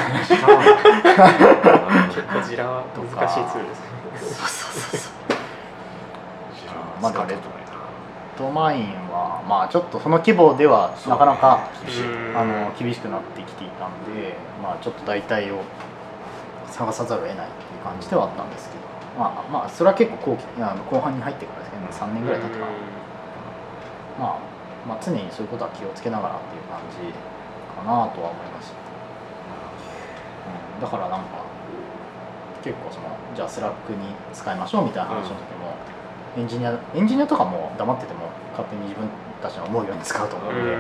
[SPEAKER 3] 結構ジラは難しいツールですね。
[SPEAKER 2] そうそうそうまだレッドマインはまあちょっとその規模ではなかなかあの厳しくなってきていたんで、まあ、ちょっと代替を探さざるを得ないっていう感じではあったんですけど、まあ、まあそれは結構後期あの後半に入ってからですけど、ね、3年ぐらい経ってから、まあ、まあ常にそういうことは気をつけながらっていう感じかなとは思います、うん、だからなんか結構そのじゃあ Slack に使いましょうみたいな話の時も、エンジニアエンジニアとかも黙ってても勝手に自分たちの思うように使うと思うんで、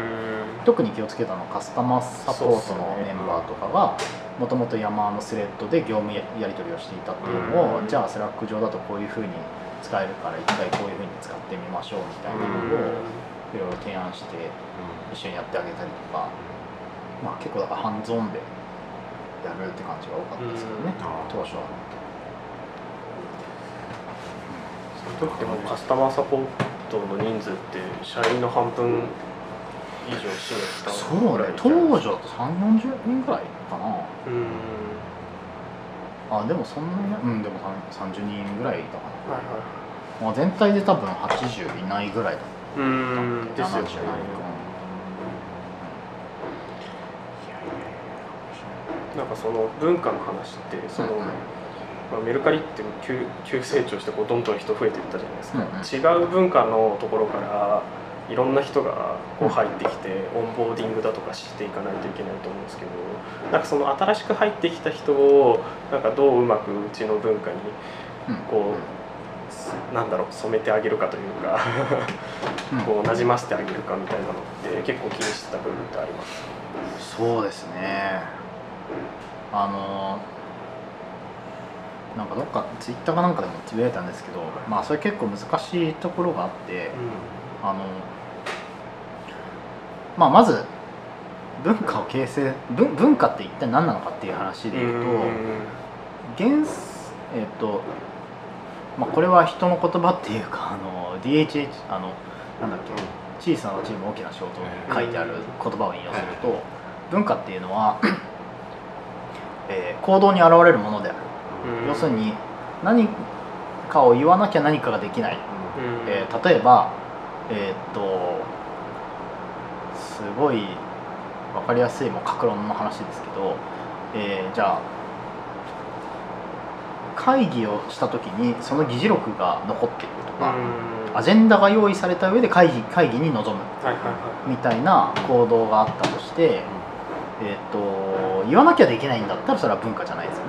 [SPEAKER 2] 特に気をつけたのはカスタマーサポートのメンバーとかがもともと山のスレッドで業務ややり取りをしていたっていうのを、
[SPEAKER 3] うん。
[SPEAKER 2] じゃあ Slack 上だとこういうふうに使えるから一回こういうふうに使ってみましょうみたいなのをいろいろ提案して一緒にやってあげたりとか、まあ、結構だからハンズオンでやるって感じが多かったですけどね、
[SPEAKER 1] うん。
[SPEAKER 2] 当初は。
[SPEAKER 3] その時でもカスタマーサポートの人数って社員の半分以上占めてた
[SPEAKER 2] そうね当時だと3 4 0人ぐらいかな。
[SPEAKER 3] うん。
[SPEAKER 2] あでもそんなになうんでもさん30人ぐらいいたか
[SPEAKER 3] はいは
[SPEAKER 2] な、まあ、全体で多分80いないぐらいだ
[SPEAKER 3] いうーん。ですよね。
[SPEAKER 2] 70ない
[SPEAKER 3] なんかその文化の話ってその、
[SPEAKER 2] うんうん
[SPEAKER 3] まあ、メルカリって急急成長してこうどんどん人増えていったじゃないですか、
[SPEAKER 2] うん
[SPEAKER 3] 違う文化のところからいろんな人がこう入ってきてオンボーディングだとかしていかないといけないと思うんですけどなんかその新しく入ってきた人をなんかどううまくうちの文化に
[SPEAKER 2] うん
[SPEAKER 3] こうなんだろう染めてあげるかというか
[SPEAKER 2] うん。
[SPEAKER 3] こう馴染ませてあげるかみたいなのって結構気にしてた部分ってあります
[SPEAKER 2] そうですね。あのなんかどっかツイッターかなんかでもつぶやいたんですけどまあそれ結構難しいところがあってあのまあまず文化を形成文文化って一体何なのかっていう話でいうと原えっとまあこれは人の言葉っていうかあの DHH あのなんだっけ小さなチーム大きな仕事に書いてある言葉を引用すると文化っていうのは、えー行動に現れるものである要するに何かを言わなきゃ何かができない、えー例えばえーっとすごい分かりやすいもう格論の話ですけど、えーじゃあ会議をした時にその議事録が残っているとか、アジェンダが用意された上で会議会議に臨む。みたいな行動があったとして、えーっと言わなきゃできないんだったらそれは文化じゃないです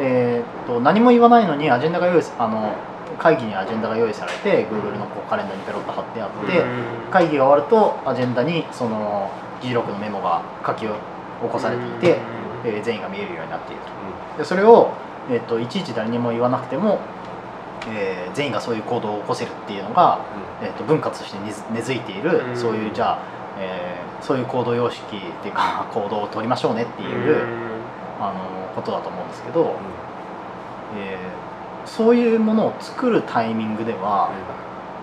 [SPEAKER 2] えーっと何も言わないのにアジェンダが用意さあの会議にアジェンダが用意されて Google のこうカレンダーにペロッと貼ってあって、会議が終わるとアジェンダにその議事録のメモが書き起こされていて、えー全員が見えるようになっていると。でそれを、えーっといちいち誰にも言わなくても、えー全員がそういう行動を起こせるっていうのが、えーっと文化として根付いている、
[SPEAKER 3] うん。
[SPEAKER 2] そういうじゃあ、えーそういう行動様式っていうか 行動を取りましょうねっていう、あのことだと思うんですけど、えーそういうものを作るタイミングでは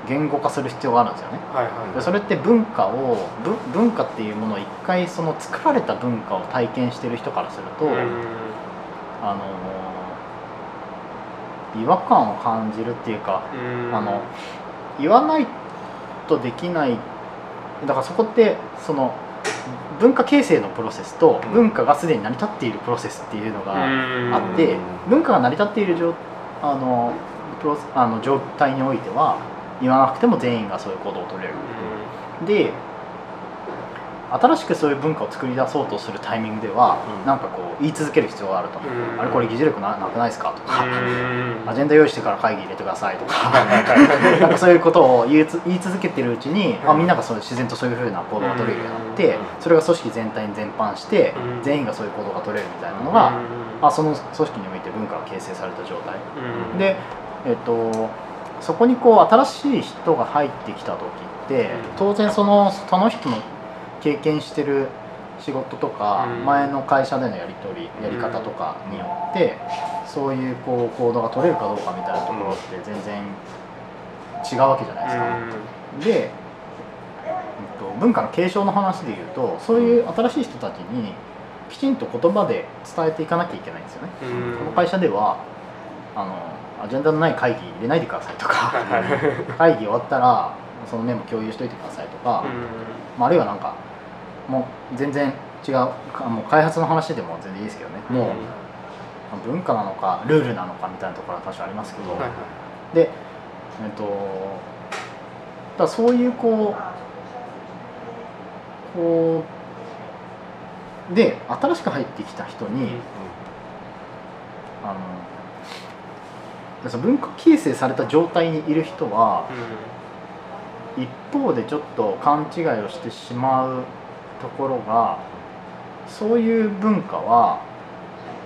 [SPEAKER 2] 言語化する必要があるんですよね。
[SPEAKER 3] はいはい。
[SPEAKER 2] でそれって文化を文文化っていうものを一回その作られた文化を体験してる人からすると、あの違和感を感じるっていうか、あの言わないとできないだからそこってその文化形成のプロセスと
[SPEAKER 1] うん。
[SPEAKER 2] 文化がすでに成り立っているプロセスっていうのがあ
[SPEAKER 3] あ
[SPEAKER 2] って文化が成り立っている状あのプロあの状態においては言わなくても全員がそういう行動を取れる。で新しくそういう文化を作り出そうとするタイミングでは、
[SPEAKER 1] うん。
[SPEAKER 2] なんかこう言い続ける必要があると、
[SPEAKER 3] うん。
[SPEAKER 2] あれこれ議事力ななくないですか？とか、アジェン
[SPEAKER 3] ダ
[SPEAKER 2] ダ用意してから会議入れてくださいとか。なんかそういうことを言いつ言い続けてるうちに、あみんながそう自然とそういうふうな行動が取れるようになって、
[SPEAKER 1] うん。
[SPEAKER 2] それが組織全体に全般して、
[SPEAKER 3] うん。
[SPEAKER 2] 全員がそういう行動が取れるみたいなのが、あその組織において文化が形成された状態。で、えっと、そこにこう新しい人が入ってきた時って当然そのその人の経験してる仕事とか
[SPEAKER 3] うん。
[SPEAKER 2] 前の会社でのやり取りやり方とかによってそういうこう行動が取れるかどうかみたいなところって全然違うわけじゃないですか。で、えっと、文化の継承の話でいうとそういう新しい人たちにきちんと言葉で伝えていかなきゃいけないんですよね。この会社ではあのアジェンダのない会議入れないでくださいとか会議終わったらそのメモ共有しといてくださいとか、まあ、あるいはなんかもう全然違うかもう開発の話でも全然いいですけどね、もう文化なのかルールなのかみたいなところは多少ありますけど、でえっとだそういうこうこうで新しく入ってきた人に、あのでその文化形成された状態にいる人は一方でちょっと勘違いをしてしまうところがそういう文化は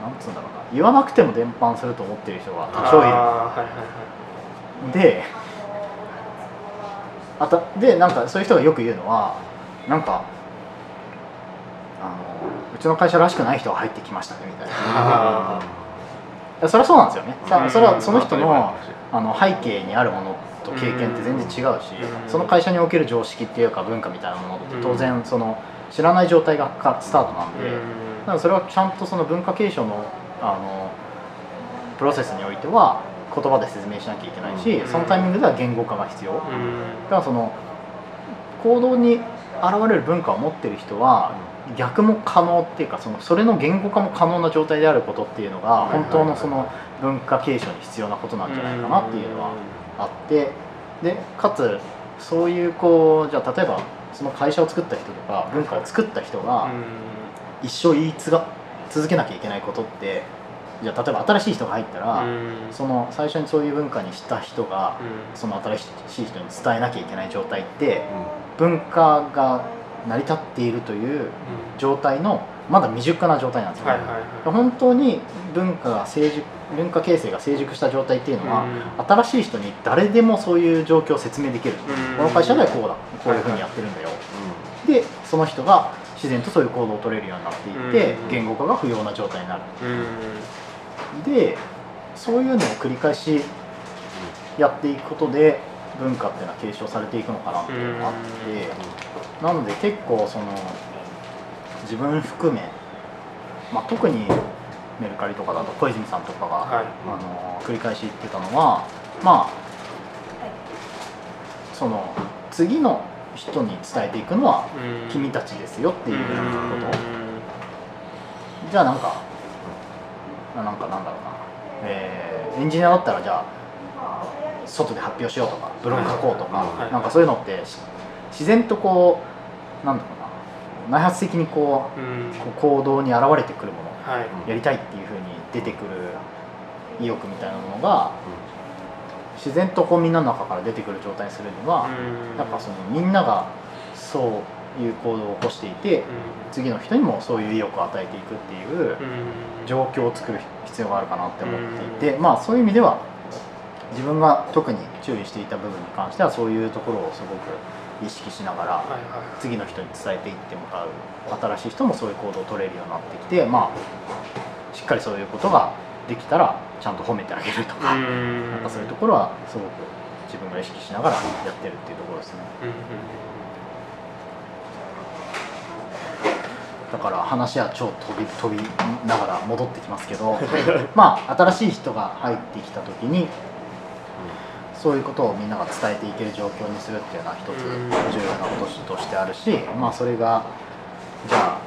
[SPEAKER 2] なんつうんだろうな言わなくても伝播すると思ってる人が多少いる。であたでなんかそういう人がよく言うのはなんかあのうちの会社らしくない人が入ってきましたねみたいな。それはそうなんですよね。さそれはその人のあの背景にあるものと経験って全然違うし、
[SPEAKER 3] うん。
[SPEAKER 2] その会社における常識っていうか文化みたいなものって当然その知らない状態がかスタートなんで、だからそれはちゃんとその文化継承のあのプロセスにおいては言葉で説明しなきゃいけないし、
[SPEAKER 3] うん。
[SPEAKER 2] そのタイミングでは言語化が必要、だ
[SPEAKER 3] うん。
[SPEAKER 2] からその行動に現れる文化を持ってる人は逆も可能っていうかそのそれの言語化も可能な状態であることっていうのが本当のその文化継承に必要なことなんじゃないかなっていうのはあってでかつそういうこうじゃあ例えばその会社を作った人とか文化を作った人が一生言い継が続けなきゃいけないことってじゃあ例えば新しい人が入ったら、その最初にそういう文化にした人がその新しい人に伝えなきゃいけない状態って文化が成り立っているという状態のまだ未熟な状態なんですよ。ね、
[SPEAKER 3] はいはいはい。
[SPEAKER 2] 本当に文化が成熟文化形成が成熟した状態っていうのは、新しい人に誰でもそういう状況を説明できる、
[SPEAKER 3] うん。
[SPEAKER 2] この会社ではこうだ。こういうふうにやってるんだよ、でその人が自然とそういう行動を取れるようになっていって、
[SPEAKER 3] うん。
[SPEAKER 2] 言語化が不要な状態になる。
[SPEAKER 3] うん。
[SPEAKER 2] でそういうのを繰り返しやっていくことで文化っていうのは継承されていくのかなっていうのがあって、なので結構その自分含め、まあ、特にメルカリとかだと小泉さんとかが、
[SPEAKER 3] はい。
[SPEAKER 2] あの繰り返し言ってたのはまあその次の人に伝えていくのは君たちですよっていうこと、じゃあなんかあなんかなんだろうな、えーエンジニアだったらじゃあ外で発表しようとかブログ書こうとか、
[SPEAKER 3] はい。
[SPEAKER 2] なんかそういうのってし自然とこうなんだろうな内発的にこうこう行動に現れてくるもの
[SPEAKER 3] はい。
[SPEAKER 2] やりたいっていうふうに出てくる意欲みたいなものが自然とこうみんなの中から出てくる状態にするには、やっぱそのみんながそういう行動を起こしていて次の人にもそういう意欲を与えていくっていう状況を作る必要があるかなって思っていて、まあそういう意味では自分が特に注意していた部分に関してはそういうところをすごく意識しながら次の人に伝えていってもらう新しい人もそういう行動を取れるようになってきてまあしっかりそういうことができたらちゃんと褒めてあげるとか、なん。かそういうところはすごく自分が意識しながらやってるっていうところですね。だから話は超飛び飛びながら戻ってきますけど まあ新しい人が入ってきた時にそういうことをみんなが伝えていける状況にするっていうのは一つ
[SPEAKER 3] うん。
[SPEAKER 2] 重要なこととしてあるしまあそれがじゃあ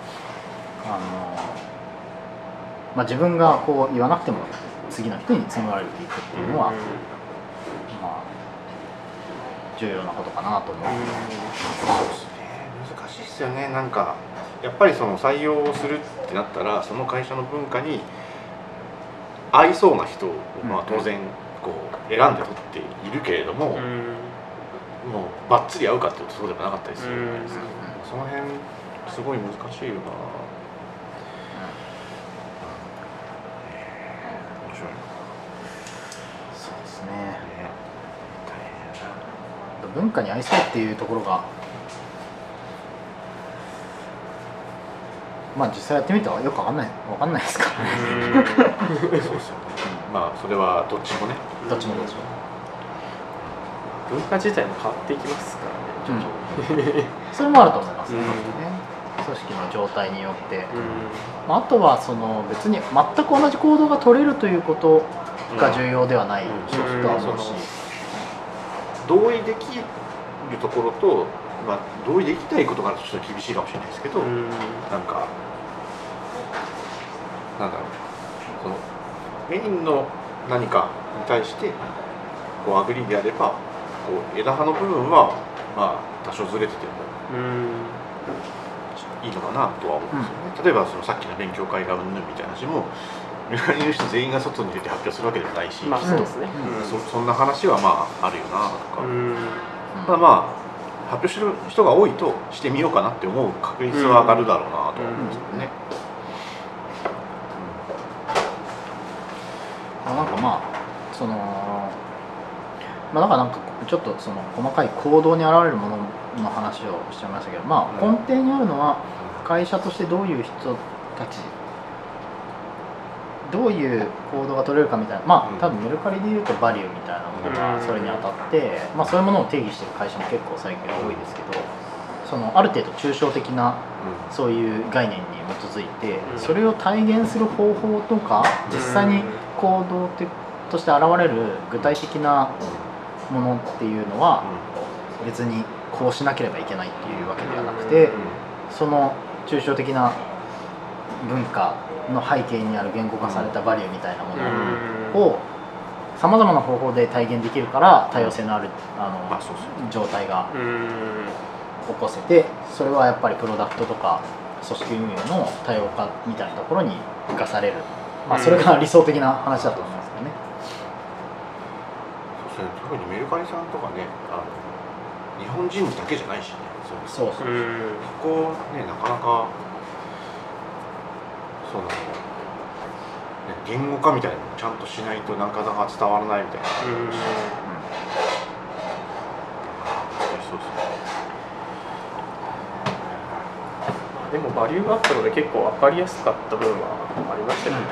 [SPEAKER 2] あの、まあ、自分がこう言わなくても次の人に紡がれていくっていうのは、まあ重要なことかなと思う。
[SPEAKER 1] そうですね難しいですよね。なんかやっぱりその採用をするってなったらその会社の文化に合いそうな人をまあ当然こう選んで取っているけれども、もうバッツリ合うかっていうとそうでもなかったりするじゃないですか、その辺すごい難しいよな面白い。な
[SPEAKER 2] そうですね。
[SPEAKER 1] ね
[SPEAKER 2] 文化に愛そうっていうところがまあ実際やってみたらよくわかんない。わかんないですからね。
[SPEAKER 1] そうですよね。まあそれはどっちもね。
[SPEAKER 2] どっちもどっちも
[SPEAKER 3] 文化自体も変わっていきますからね徐々に。
[SPEAKER 2] それもあると思います。ね,、
[SPEAKER 3] うん。
[SPEAKER 2] 組織の状態によって、
[SPEAKER 3] う
[SPEAKER 2] まあ、あとはその別に全く同じ行動が取れるということが重要ではないとは思うし、
[SPEAKER 1] 同意できるところと、まあ、同意できないことがあるとちょっと厳しいかもしれないですけど、
[SPEAKER 3] んうん。
[SPEAKER 1] なんかなんだろう。そのメインの何かに対してこう agree であればこう枝葉の部分はまあ多少ずれてても
[SPEAKER 3] うん。
[SPEAKER 1] いいのかなとは思うんですよね、例えばそのさっきの勉強会がうんぬんみたいな話もメガネの人全員が外に出て発表するわけでもないし、
[SPEAKER 3] まあそうですね。
[SPEAKER 2] うん。
[SPEAKER 1] そそんな話はまああるよなとか、
[SPEAKER 3] うん。
[SPEAKER 1] ただまあ発表してる人が多いとしてみようかなって思う確率は上がるだろうなとは思うんですけどね、
[SPEAKER 2] まあ、なんかまあそのまあだからなんかちょっとその細かい行動に現れるものの話をしちゃいましたけどまあ
[SPEAKER 1] うん。
[SPEAKER 2] 根底にあるのは会社としてどういう人たちどういう行動が取れるかみたいなま
[SPEAKER 1] うん。
[SPEAKER 2] あ多分メルカリでいうとバリューみたいなものがそれに当たってまあそういうものを定義してる会社も結構最近多いですけどそのある程度抽象的なそういう概念に基づいて、それを体現する方法とか実際に行動として現れる具体的なものっていうのは別にこうしなければいけないっていうわけではなくてその抽象的な文化の背景にある言語化されたバリューみたいなものをさまざまな方法で体現できるから多様性のあるあの状態が起こせてそれはやっぱりプロダクトとか組織運営の多様化みたいなところに生かされる、まあ、それが理想的な話だと思います
[SPEAKER 1] ですね特にメルカリさんとかねあの日本人だけじゃないしね。
[SPEAKER 2] そう。そうそう
[SPEAKER 1] そこねなかなかその、ね、言語化みたいなのちゃんとしないとなかなか伝わらないみたいな、うん。うん、
[SPEAKER 3] そうですねでもバリューアップので結構分かりやすかった部分はありましたよね、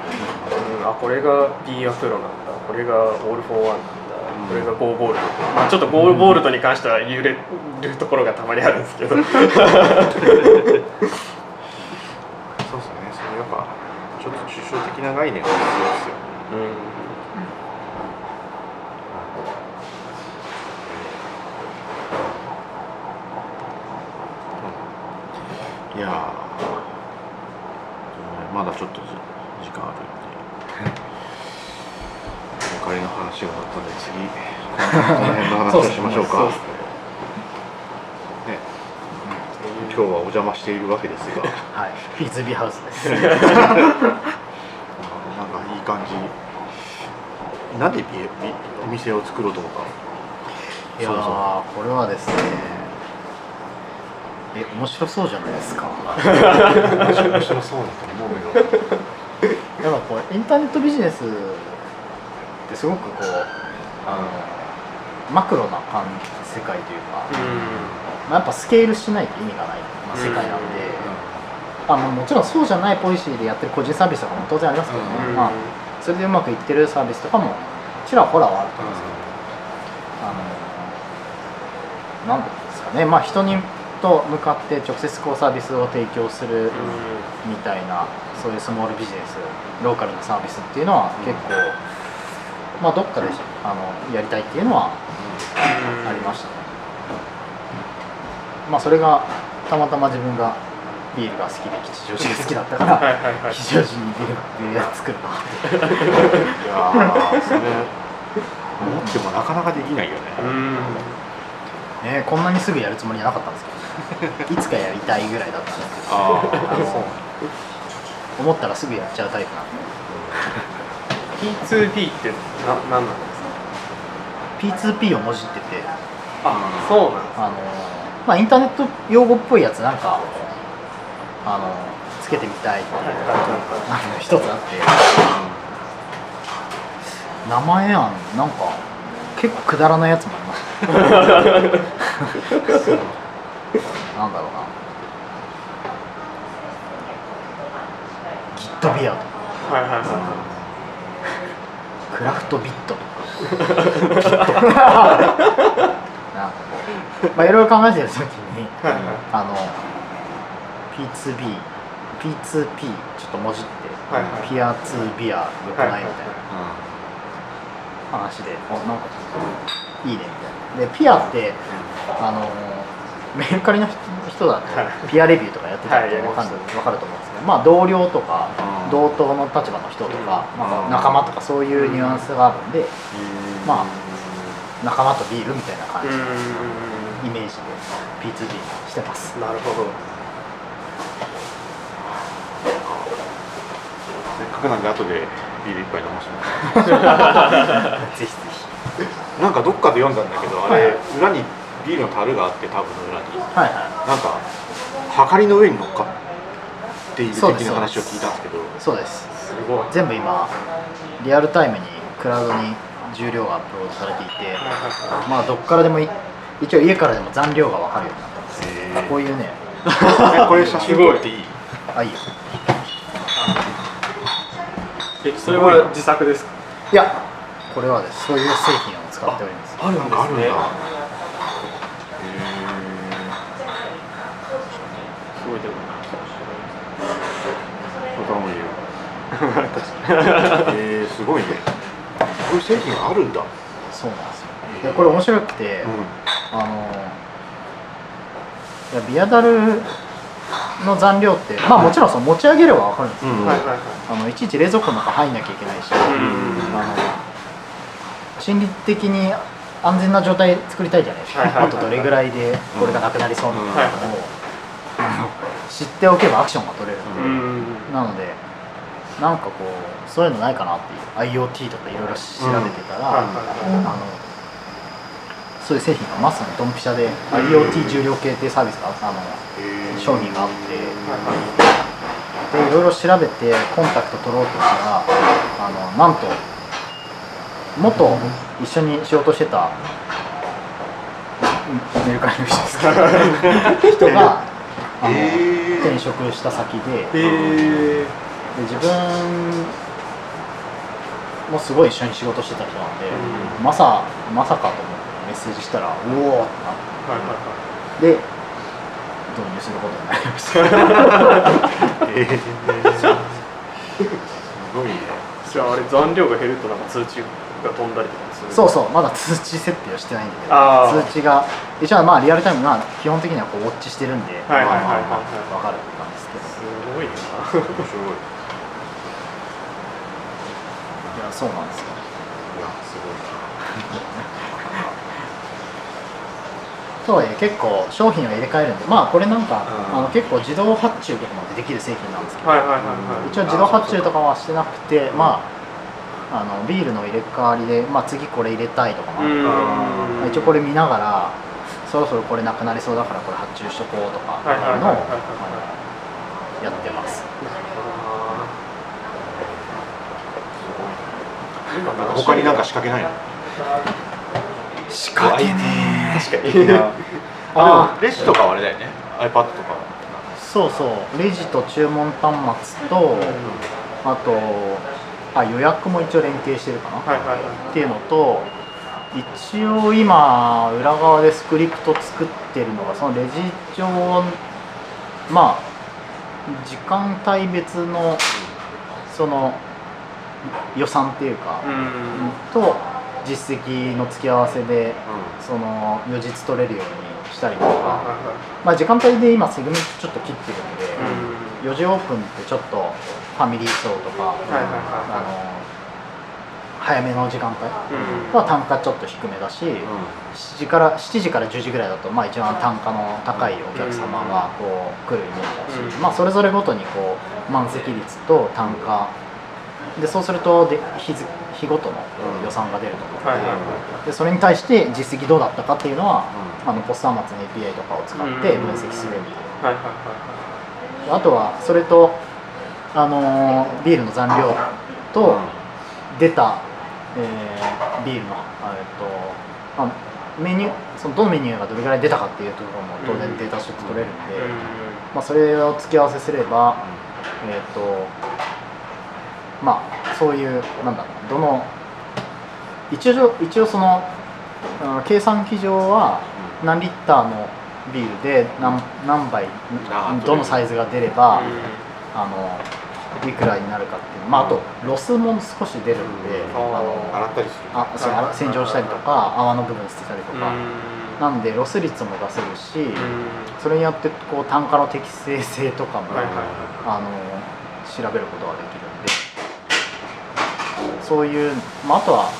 [SPEAKER 3] うん、うん、あこれが B アプロなんだ。これが All for One なんだこれが Go Bold、まあ、ちょっと Go Bold に関しては揺れるところがたまにあるんですけど。そうですね。それやっ
[SPEAKER 1] ぱちょっと抽象的な概念が必要ですよ、うん、いやまだちょっと時間あるんで。仮の話が終わったので次この辺の話をしましょうか。ね、今日はお邪魔しているわけですが。
[SPEAKER 2] はい。ピーズビーハウスですなんかいい
[SPEAKER 1] 感じ。なんでビビお店を作ろうと思ったの？
[SPEAKER 2] いやこれはですね。え面白そうじゃないですか。
[SPEAKER 1] 面白そうだと思うよ。
[SPEAKER 2] やっぱこれインターネットビジネスってすごくこうあのマクロな感世界というか、まあ、やっぱスケールしないと意味がない、まあ、世界なんで、あのもちろんそうじゃないポリシーでやってる個人サービスとかも当然ありますけどね、まあ、それでうまくいってるサービスとかもちらほらはあると思うんですけど、あのなんですかね。まあ人にと向かって直接こうサービスを提供するみたいな、そういうスモールビジネスローカルなサービスっていうのは結構、まあ、どっかであのやりたいっていうのはありましたね。まあ、それがたまたま自分がビールが好きで吉祥寺が好きだったから吉祥寺にビールビール屋作るなってい
[SPEAKER 1] やそれ思ってもなかなかできないよね。
[SPEAKER 2] ねこんなにすぐやるつもりじゃなかったんですけど。いつかやりたいぐらいだったんですけど。あ思ったらすぐやっちゃうタイプなんで
[SPEAKER 3] P2P ってな何なんですか
[SPEAKER 2] ？P2P をもじってて。
[SPEAKER 3] あそうなん
[SPEAKER 2] あのまあインターネット用語っぽいやつなんかあのつけてみたい。っていうあの一つあって。名前案なんか結構くだらないやつもありました なんだろうな。ギットビアとかはいはいはいクラフトビットとか。まあいろいろ考えてる時に、あの P2B P2P ちょっともじって、はいはい、ピア2ビアよくないみたいな。話で、あなんか。いいねみたいな。でピアってあのメルカリの人だとピアレビューとかやってたら分かる,、分かると思うんですけど、まあ、同僚とか同等の立場の人とか、まあ、仲間とかそういうニュアンスがあるんで、まあ仲間とビールみたいな感じのイメージで P2P してます。
[SPEAKER 3] なるほど。
[SPEAKER 1] せっかくなんで後でビール一杯飲ませて ぜひぜひ。なんかどっかで読んだんだけどあれ、裏にビールの樽があってタブの裏に、はいはい、なんかはかりの上に乗っかっている的な話を聞いたんですけど。
[SPEAKER 2] そうです。すごい。全部今リアルタイムにクラウドに重量がアップロードされていてまあどっからでも一応家からでも残量が分かるようになったんですこういうね。
[SPEAKER 1] これ写真撮っていい？
[SPEAKER 2] あいいよ。
[SPEAKER 3] えそれは自作ですか？
[SPEAKER 2] いやこれはです。そういう製品を使っております。
[SPEAKER 1] あるんですね他もいる えー、すごいね。こういう製品あるんだ。
[SPEAKER 2] そうなんですよ。でこれ面白くて、
[SPEAKER 1] う
[SPEAKER 2] あのいやビアダルの残量ってまあもちろんその持ち上げれば分かるんですけど、
[SPEAKER 1] ん、うん。
[SPEAKER 3] はいはいはい。
[SPEAKER 2] あのいちいち冷蔵庫の中入んなきゃいけないし、
[SPEAKER 3] うん
[SPEAKER 2] あの心理的に安全な状態作りたいじゃないですか、あとどれぐらいでこれがなくなりそうなのかを、知っておけばアクションが取れる、
[SPEAKER 3] うん。
[SPEAKER 2] なのでなんかこうそういうのないかなっていう IoT とかいろいろ調べてたら、あのそういう製品がまさにドンピシャで IoT 重量計っていうサービスがあの商品があって。
[SPEAKER 3] はい
[SPEAKER 2] でいろいろ調べてコンタクト取ろうとしたらあのなんと元一緒に仕事してたうんメルカリの人ですけど 人があの、転職した先でで自分もすごい一緒に仕事してた人なんで、
[SPEAKER 3] う
[SPEAKER 2] まさまさかと思ってメッセージしたら「おお!」ってなっ
[SPEAKER 3] はいはい
[SPEAKER 2] てで導入することになりました。
[SPEAKER 1] えー、すごいね。
[SPEAKER 3] じゃああれ残量が減るとなんか通知が飛んだりとかする
[SPEAKER 2] そうそうまだ通知設定をしてないんだけど通知が一応はまあリアルタイムまあ基本的にはこうウォッチしてるんで
[SPEAKER 3] はいはいはいはい
[SPEAKER 2] まあまあまあわかるって感じですけど。
[SPEAKER 3] すごいな。
[SPEAKER 1] 面い
[SPEAKER 2] やそうなんですよ。
[SPEAKER 1] いやすごい
[SPEAKER 2] とはいえ結構商品を入れ替えるんでまあこれなんか、
[SPEAKER 1] うん。
[SPEAKER 2] あの結構自動発注とかまでできる製品なんですけど、
[SPEAKER 3] はいはいはいはい。
[SPEAKER 2] 一応自動発注とかはしてなくてまああのビールの入れ替わりで、まあ、次これ入れたいとかもあって、
[SPEAKER 3] うん。
[SPEAKER 2] まあ一応これ見ながらそろそろこれなくなりそうだからこれ発注しとこうとかって
[SPEAKER 3] はい
[SPEAKER 2] いうのをやってます
[SPEAKER 1] なんか他になんか仕掛けないの？
[SPEAKER 2] 仕
[SPEAKER 1] 掛け
[SPEAKER 2] ね
[SPEAKER 3] 確かに。
[SPEAKER 1] あでもレジとかはあれだよね？iPad とか。
[SPEAKER 2] そうそう。レジと注文端末とあとあ予約も一応連携してるかな、
[SPEAKER 3] はいはいはい。
[SPEAKER 2] っていうのと一応今裏側でスクリプト作ってるのがそのレジ上まあ時間帯別のその予算っていうか、
[SPEAKER 3] うん。
[SPEAKER 2] と実績の付き合わせで
[SPEAKER 1] う
[SPEAKER 2] その予実取れるようにしたりとか、まあ、時間帯で今セグメントちょっと切ってるんで、
[SPEAKER 3] いはい
[SPEAKER 2] 4時オープンってちょっとファミリー層とか、あ
[SPEAKER 3] は
[SPEAKER 2] の早めの時間帯は単価ちょっと低めだし、
[SPEAKER 1] んうん。
[SPEAKER 2] 7時から7時から10時ぐらいだと、まあ、一番単価の高いお客様がこう来るイメージだし、
[SPEAKER 3] うん。
[SPEAKER 2] まあ、それぞれごとにこう満席率と単価でそうするとで日付日ごとの予算が出ると思うので,、
[SPEAKER 3] はいはいは
[SPEAKER 2] でそれに対して実績どうだったかっていうのは、
[SPEAKER 1] う
[SPEAKER 2] あのポスター末の API とかを使って分析するみたいな。あとはそれと、あのービールの残量と出た、えービールの、あえっとまあ、メニューそのどのメニューがどれぐらい出たかっていうところも当然データとして取れるんで、まあ、それを付き合わせすれば、えっとまあそういうなんだろうなどの一応一応その計算機上は何リッターのビールで何何杯どのサイズが出れば、
[SPEAKER 3] うん。
[SPEAKER 2] あのいくらになるかっていうまああとロスも少し出るんで、
[SPEAKER 1] うん。
[SPEAKER 2] あの
[SPEAKER 1] 洗ったりする。
[SPEAKER 2] あそう
[SPEAKER 3] はい
[SPEAKER 2] 洗浄したりとか泡の部分捨てたりとか、なんでロス率も出せるし、
[SPEAKER 3] うん。
[SPEAKER 2] それによってこう単価の適正性とかも、あの調べることができるんでそういう、まあ、あとは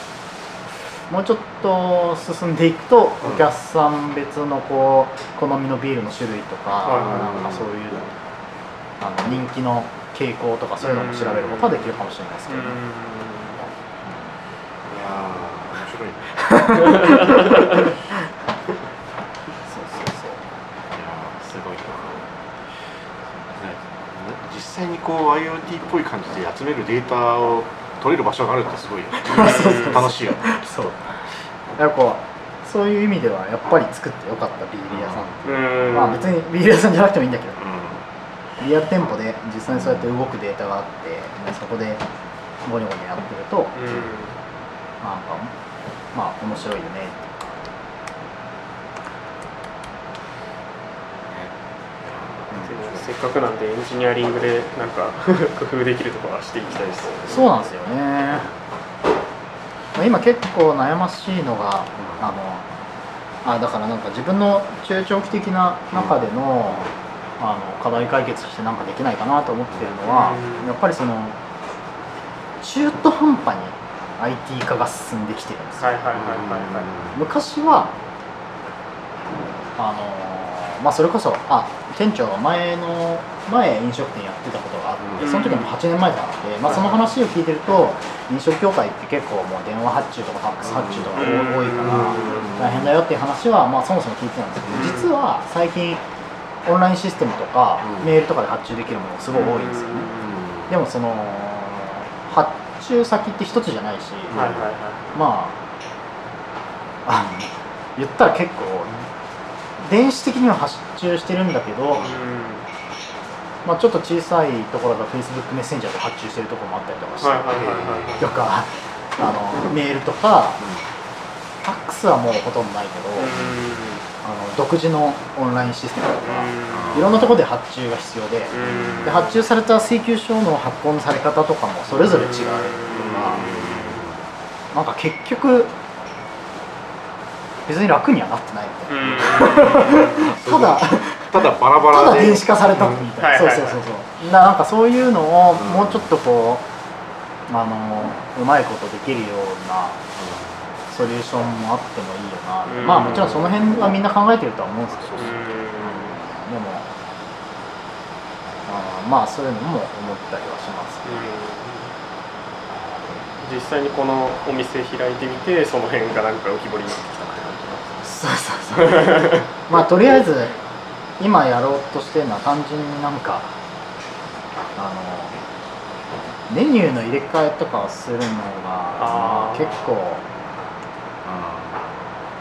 [SPEAKER 2] もうちょっと進んでいくと、お客さん別のこう好みのビールの種類とか、なんかそういうあの人気の傾向とかそういうのも調べることはできるかもしれないですけど、
[SPEAKER 1] いやー面白い。ね
[SPEAKER 2] そうそうそう。
[SPEAKER 1] いやーすごい。なね。実際にこう IoT っぽい感じで集めるデータを取れる場所があるってすごい 楽しいよね。
[SPEAKER 2] そう。やっぱそういう意味ではやっぱり作ってよかったビール屋さん、
[SPEAKER 3] うん。
[SPEAKER 2] まあ別にビール屋さんじゃなくてもいいんだけど。
[SPEAKER 1] う
[SPEAKER 2] リアル店舗で実際にそうやって動くデータがあってでそこでゴニョゴニョやってるとなんかまあ面白いよねっていうか
[SPEAKER 3] でせっかくなんでエンジニアリングでなんか 工夫できるところはしていきたいです。よね
[SPEAKER 2] そうなんですよね。まあ今結構悩ましいのがあのあだからなんか自分の中長期的な中での,、あの課題解決してなんかできないかなと思ってるのは、
[SPEAKER 3] うん。
[SPEAKER 2] やっぱりその中途半端に IT 化が進んできてるんですよ、
[SPEAKER 3] はいはいはいはいはい。
[SPEAKER 2] 昔はあのまあそれこそあ店長が前の前飲食店やってたことがあって、
[SPEAKER 3] うん。
[SPEAKER 2] その時も8年前だったんで、まあ、その話を聞いてると飲食業界って結構もう電話発注とかファックス発注とか多
[SPEAKER 3] うん
[SPEAKER 2] いから大変だよっていう話は、まあ、そもそも聞いてたんですけど実は最近オンラインシステムとか
[SPEAKER 1] うん。
[SPEAKER 2] メールとかで発注できるものすごい多いんですよね。でもその発注先って一つじゃないし、まああの言ったら結構電子的には発注してるんだけど、まあ、ちょっと小さいところが Facebook メッセンジャーで発注してるところもあったりとかして、とかあのメールとかファックスはもうほとんどないけど、あの独自のオンラインシステムとか、いろんなところで発注が必要で,、で発注された請求書の発行のされ方とかもそれぞれ違うとか、なんか結局別に楽にはなってないみたいな、ただ
[SPEAKER 1] ただバラバ
[SPEAKER 2] た
[SPEAKER 1] ラで。
[SPEAKER 2] だ電子化されたみたいな、
[SPEAKER 3] うん。
[SPEAKER 2] そうそうそうそう。ななんかそういうのをもうちょっとこうあのうまいことできるようなソリューションもあってもいいよな、
[SPEAKER 3] うん。
[SPEAKER 2] まあもちろんその辺はみんな考えてるとは思うんですけど、でもあーまあそういうのも思ったりはします
[SPEAKER 3] 実際にこのお店開いてみてその辺がなんか浮き彫りになってきた。感
[SPEAKER 2] そうそうそう。まあとりあえず今やろうとしてるのは単純になんかあのメニューの入れ替えとかをするのが
[SPEAKER 3] あー。
[SPEAKER 2] 結構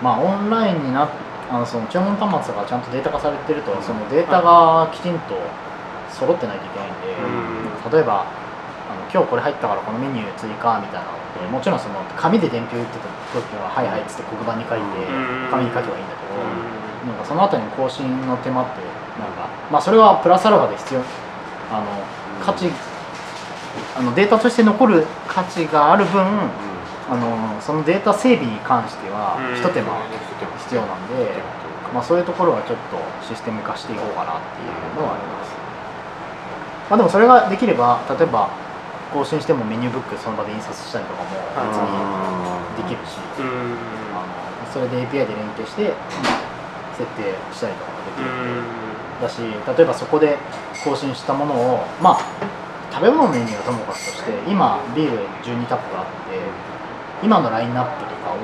[SPEAKER 2] まあオンラインになっあのその注文端末がちゃんとデータ化されてるとそのデータがきちんと揃ってないといけないんで、
[SPEAKER 3] うん。
[SPEAKER 2] 例えば今日これ入ったからこのメニュー追加みたいなのってもちろんその紙で伝票打ってた時は「はいはい」っつって黒板に書いて
[SPEAKER 3] うん。
[SPEAKER 2] 紙に書けばいいんだけど、なんかその後に更新の手間ってなんかまあそれはプラスアルファで必要。あの価値あのデータとして残る価値がある分あのそのデータ整備に関しては
[SPEAKER 3] うん。
[SPEAKER 2] 一手間必要なんで、まあ、そういうところはちょっとシステム化していこうかなっていうのはあります、まあ、でもそれができれば例えば更新してもメニューブックその場で印刷したりとかも別にできるし、
[SPEAKER 3] うん。
[SPEAKER 2] あのそれで API で連携して設定したりとかもできるだし例えばそこで更新したものをまあ食べ物のメニューはともかくとして今ビール12タップがあって今のラインナップとかを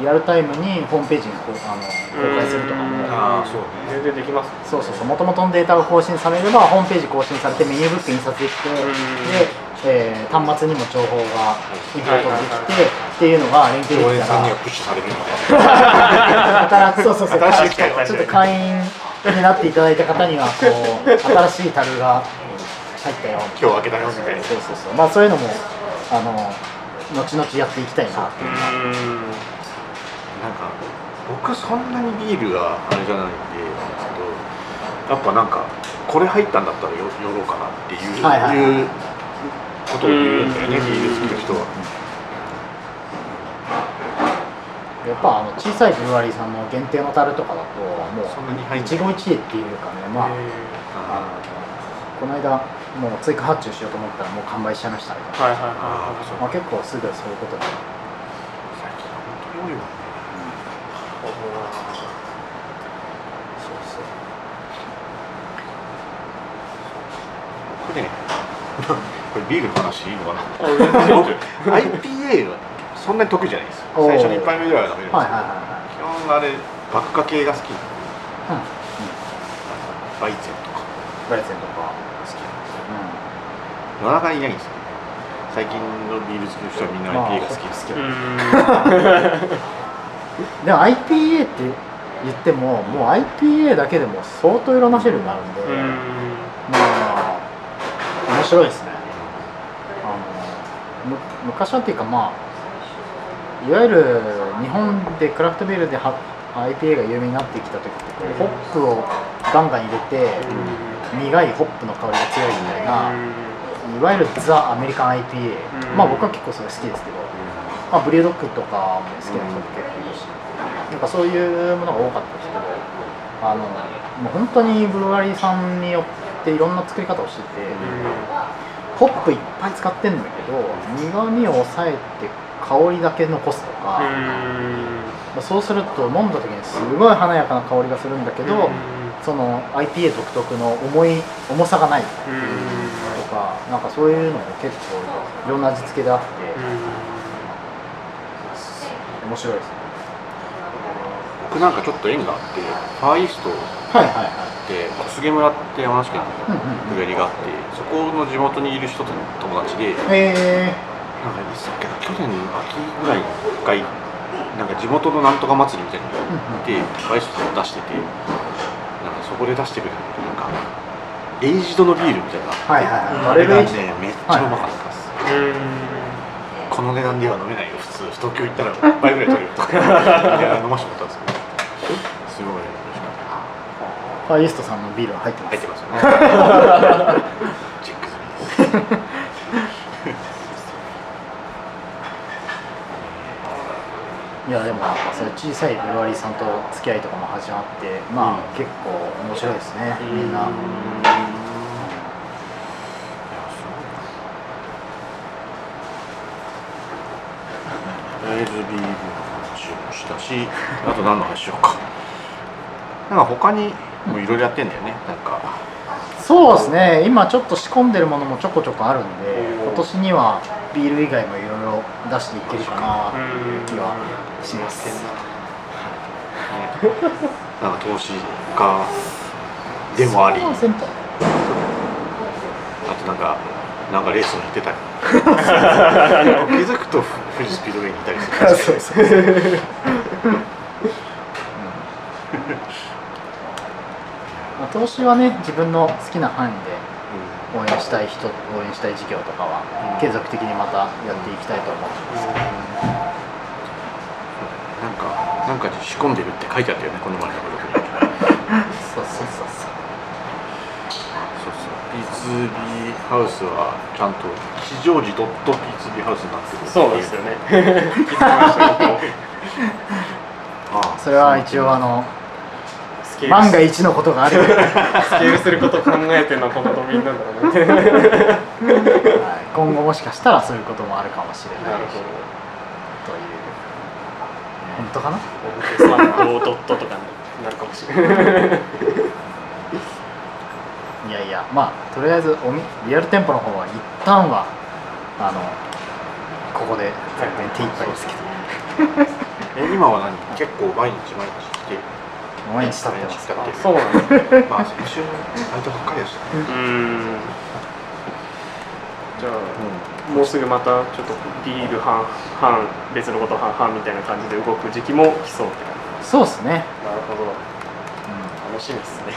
[SPEAKER 2] リアルタイムにホームページにこうあの公開するとかも
[SPEAKER 1] あーそう
[SPEAKER 3] 全然できます
[SPEAKER 2] そうそうそう。もともとのデータが更新されればホームページ更新されてメニューブック印刷できて、
[SPEAKER 3] ん。
[SPEAKER 2] で、えー端末にも情報がインポートできて、っていうのが連携
[SPEAKER 1] 常
[SPEAKER 2] できたら。そうそうそうちょっと会員になっていただいた方にはこう新しい樽が入ったよ。
[SPEAKER 1] 今日開けたよみたいな。
[SPEAKER 2] そうそうそう。まあそういうのもあの後々やっていきたいなっていう。
[SPEAKER 1] なんか僕そんなにビールがあれじゃないんでけどやっぱなんかこれ入ったんだったらよ寄ろうかなっていう,、
[SPEAKER 2] はいはいはい。
[SPEAKER 1] いうことを言うん。だよね、
[SPEAKER 3] うん。
[SPEAKER 1] ビール好きの人は。
[SPEAKER 2] やっぱあの小さいブルワリーさん。の限定の樽とかだともう一期一会っていうかねまああのこの間もう追加発注しようと思ったらもう完売しちゃいましたみたいな、
[SPEAKER 3] はいはい
[SPEAKER 1] ああそう
[SPEAKER 2] まあ、結構すぐそういうことで
[SPEAKER 1] 最近本当に多いわね
[SPEAKER 2] そうそう
[SPEAKER 1] 僕ねこれビールの話いいのか。な IPA はそんなに得意じゃないです最初に1杯目ぐらいは飲めるんですけど、
[SPEAKER 2] はいはいはい
[SPEAKER 1] 基本あれバッカ系が好きなの
[SPEAKER 2] はい
[SPEAKER 1] バイゼンとか。
[SPEAKER 2] うんバイゼンとか。
[SPEAKER 1] 好きなんですよ。
[SPEAKER 2] う
[SPEAKER 1] なかなかいないんですよ最近のビール好きの人はみんな
[SPEAKER 2] まあ
[SPEAKER 1] IPA が好きですけど、
[SPEAKER 2] でも IPA って言ってももう IPA だけでも相当いろんな種類があるんで、
[SPEAKER 3] うん。
[SPEAKER 2] まあ面白いですね昔はっていうかまあいわゆる日本でクラフトビールでは IPA が有名になってきた時ってこうホップをガンガン入れて、苦いホップの香りが強いみたいな、いわゆるザ・アメリカン IPA、
[SPEAKER 3] うん。
[SPEAKER 2] まあ僕は結構それ好きですけど、まあ、ブリュードッグとかも好きな人も結構いるし、なんかそういうものが多かったですけどあのもう本当にブルワリーさんによっていろんな作り方をしてて、ホップいっぱい使ってんだけど苦味を抑えて香りだけ残すとか、まあそうすると飲んだ時にすごい華やかな香りがするんだけど、その IPA 独特の重い重さがないとかなんかそういうのも結構いろんな味付けであって面白いですね。
[SPEAKER 1] 僕なんかちょっと縁があってファーイースト
[SPEAKER 2] はいはいは
[SPEAKER 1] で小菅村って山梨県の
[SPEAKER 2] い、うんうん。
[SPEAKER 1] ブルガリがあってそこの地元にいる人との友達で
[SPEAKER 2] え
[SPEAKER 1] なんかいつだっけな去年の秋ぐらいに一回なんか地元のなんとか祭りみたいなのに行ってファーイーストを出しててなんかそこで出してくれたなんかエイジドのビールみたいな
[SPEAKER 2] ー、はいはい。
[SPEAKER 1] あれがねめっちゃうまかったです、この値段では飲めないよ普通。東京行ったら倍ぐらい取れるとか。いや飲ましてもらったんですけどすごい美味しかった
[SPEAKER 2] ファーイーストさんのビールは入ってます。
[SPEAKER 1] 入ってますよね。
[SPEAKER 2] いやでもそういう小さいブルワリーさんと付き合いとかも始まってまあ、結構面白いですねみんな、
[SPEAKER 1] ビールの話をしたしあと何の話しようか。なんか他にもいろいろやってんだよねなんか。
[SPEAKER 2] そうですね。今ちょっと仕込んでるものもちょこちょこあるんで今年にはビール以外もいろいろ出していけるかなっていう気はします。
[SPEAKER 1] なんか投資家でもあり。あ
[SPEAKER 2] 100%
[SPEAKER 1] となんかなんかレースもやってたり。気づくと富士スピードウェイにいたりする。
[SPEAKER 2] そうそうそうまあ、投資はね自分の好きな範囲で応援したい人応援したい事業とかは
[SPEAKER 1] うん。
[SPEAKER 2] 継続的にまたやっていきたいと思ってます、
[SPEAKER 1] なんかなんかに仕込んでるって書いてあったよねこの前のブログに
[SPEAKER 2] そうそうそう。そう
[SPEAKER 1] そうそう、ピーツビーハウスはちゃんと吉祥寺ドットピーツビーハウスになってるってい
[SPEAKER 3] そうですよね。気づきましたけど
[SPEAKER 1] ああ
[SPEAKER 2] それは一応あの
[SPEAKER 3] スケール
[SPEAKER 2] 万が一のことがあれば、は い
[SPEAKER 3] スケールすることを考えてのこのドミンなんだろうね。
[SPEAKER 2] 今後もしかしたらそういうこともあるかもしれない
[SPEAKER 3] なるほ
[SPEAKER 2] という。本当かな。
[SPEAKER 3] ドドットとかになるかもしれな。い
[SPEAKER 2] いやいやまあとりあえずおみリアル店舗の方は一旦はあのここで全然手一杯ですけど。
[SPEAKER 1] え今は何？結構毎日毎日？
[SPEAKER 2] 毎日経ってます
[SPEAKER 1] 毎日経ってる
[SPEAKER 3] そうなんです。
[SPEAKER 1] まあ先週バイトばっかりでしたね。
[SPEAKER 3] うーん。じゃあ、もうすぐまたちょっとビール半半別のこと半々みたいな感じで動く時期も来そうって感
[SPEAKER 2] そうですね、
[SPEAKER 3] じ。なるほど。
[SPEAKER 2] う
[SPEAKER 3] 楽しみですね。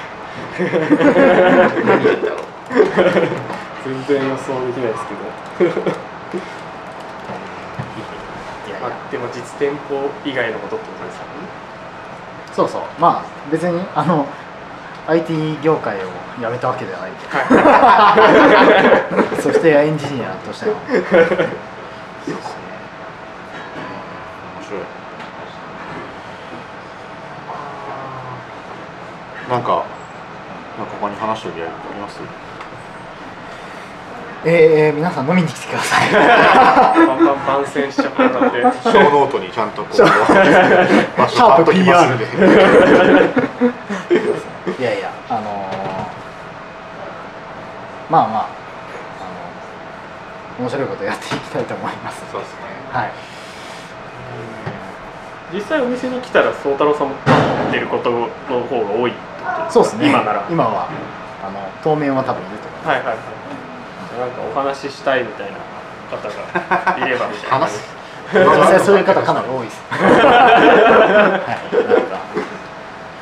[SPEAKER 1] 何やったろう
[SPEAKER 3] 全然予想できないですけど。
[SPEAKER 2] ん、いやいや。
[SPEAKER 3] あでも実店舗以外のことってことですか？ね
[SPEAKER 2] そうそう。まあ別にあの IT 業界を辞めたわけではないソフトウェアエンジニアとしての。そうですね。
[SPEAKER 1] 面白い。なんかなんか他に話しておりあります？
[SPEAKER 2] えー、皆さん飲みに来てください。
[SPEAKER 3] バンバン番宣しちゃったんで
[SPEAKER 1] show note にちゃんとこう
[SPEAKER 2] ショップ
[SPEAKER 1] 貼っときますんで。
[SPEAKER 2] いやいやあのーまあまああの面白いことやっていきたいと思います。
[SPEAKER 1] そうですね。
[SPEAKER 2] はい。
[SPEAKER 3] 実際お店に来たら宗太郎さんも出ることの方が多いってこと
[SPEAKER 2] そうですね。
[SPEAKER 3] 今なら。
[SPEAKER 2] 今は。あの当面は多分いると思い。ます
[SPEAKER 3] はいはいはいなんかお話ししたいみたいな方がいれば。みたいな
[SPEAKER 2] 実際そういう方かなり多いです。はい。なんか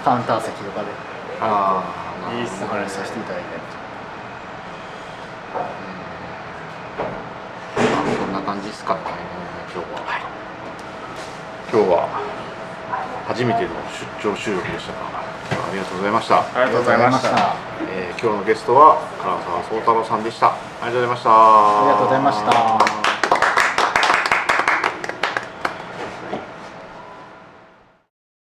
[SPEAKER 2] カウンター席とかで。
[SPEAKER 1] ああ
[SPEAKER 3] いいっすね
[SPEAKER 2] お話しさせていただいたり
[SPEAKER 1] そんな感じですかね今日は、今日は初めての出張収録でした。がありがとうございました、
[SPEAKER 3] ありがとうございました。
[SPEAKER 1] えー今日のゲストは唐沢宗太郎さんでした。ありがとうございました。
[SPEAKER 2] ありがとうございました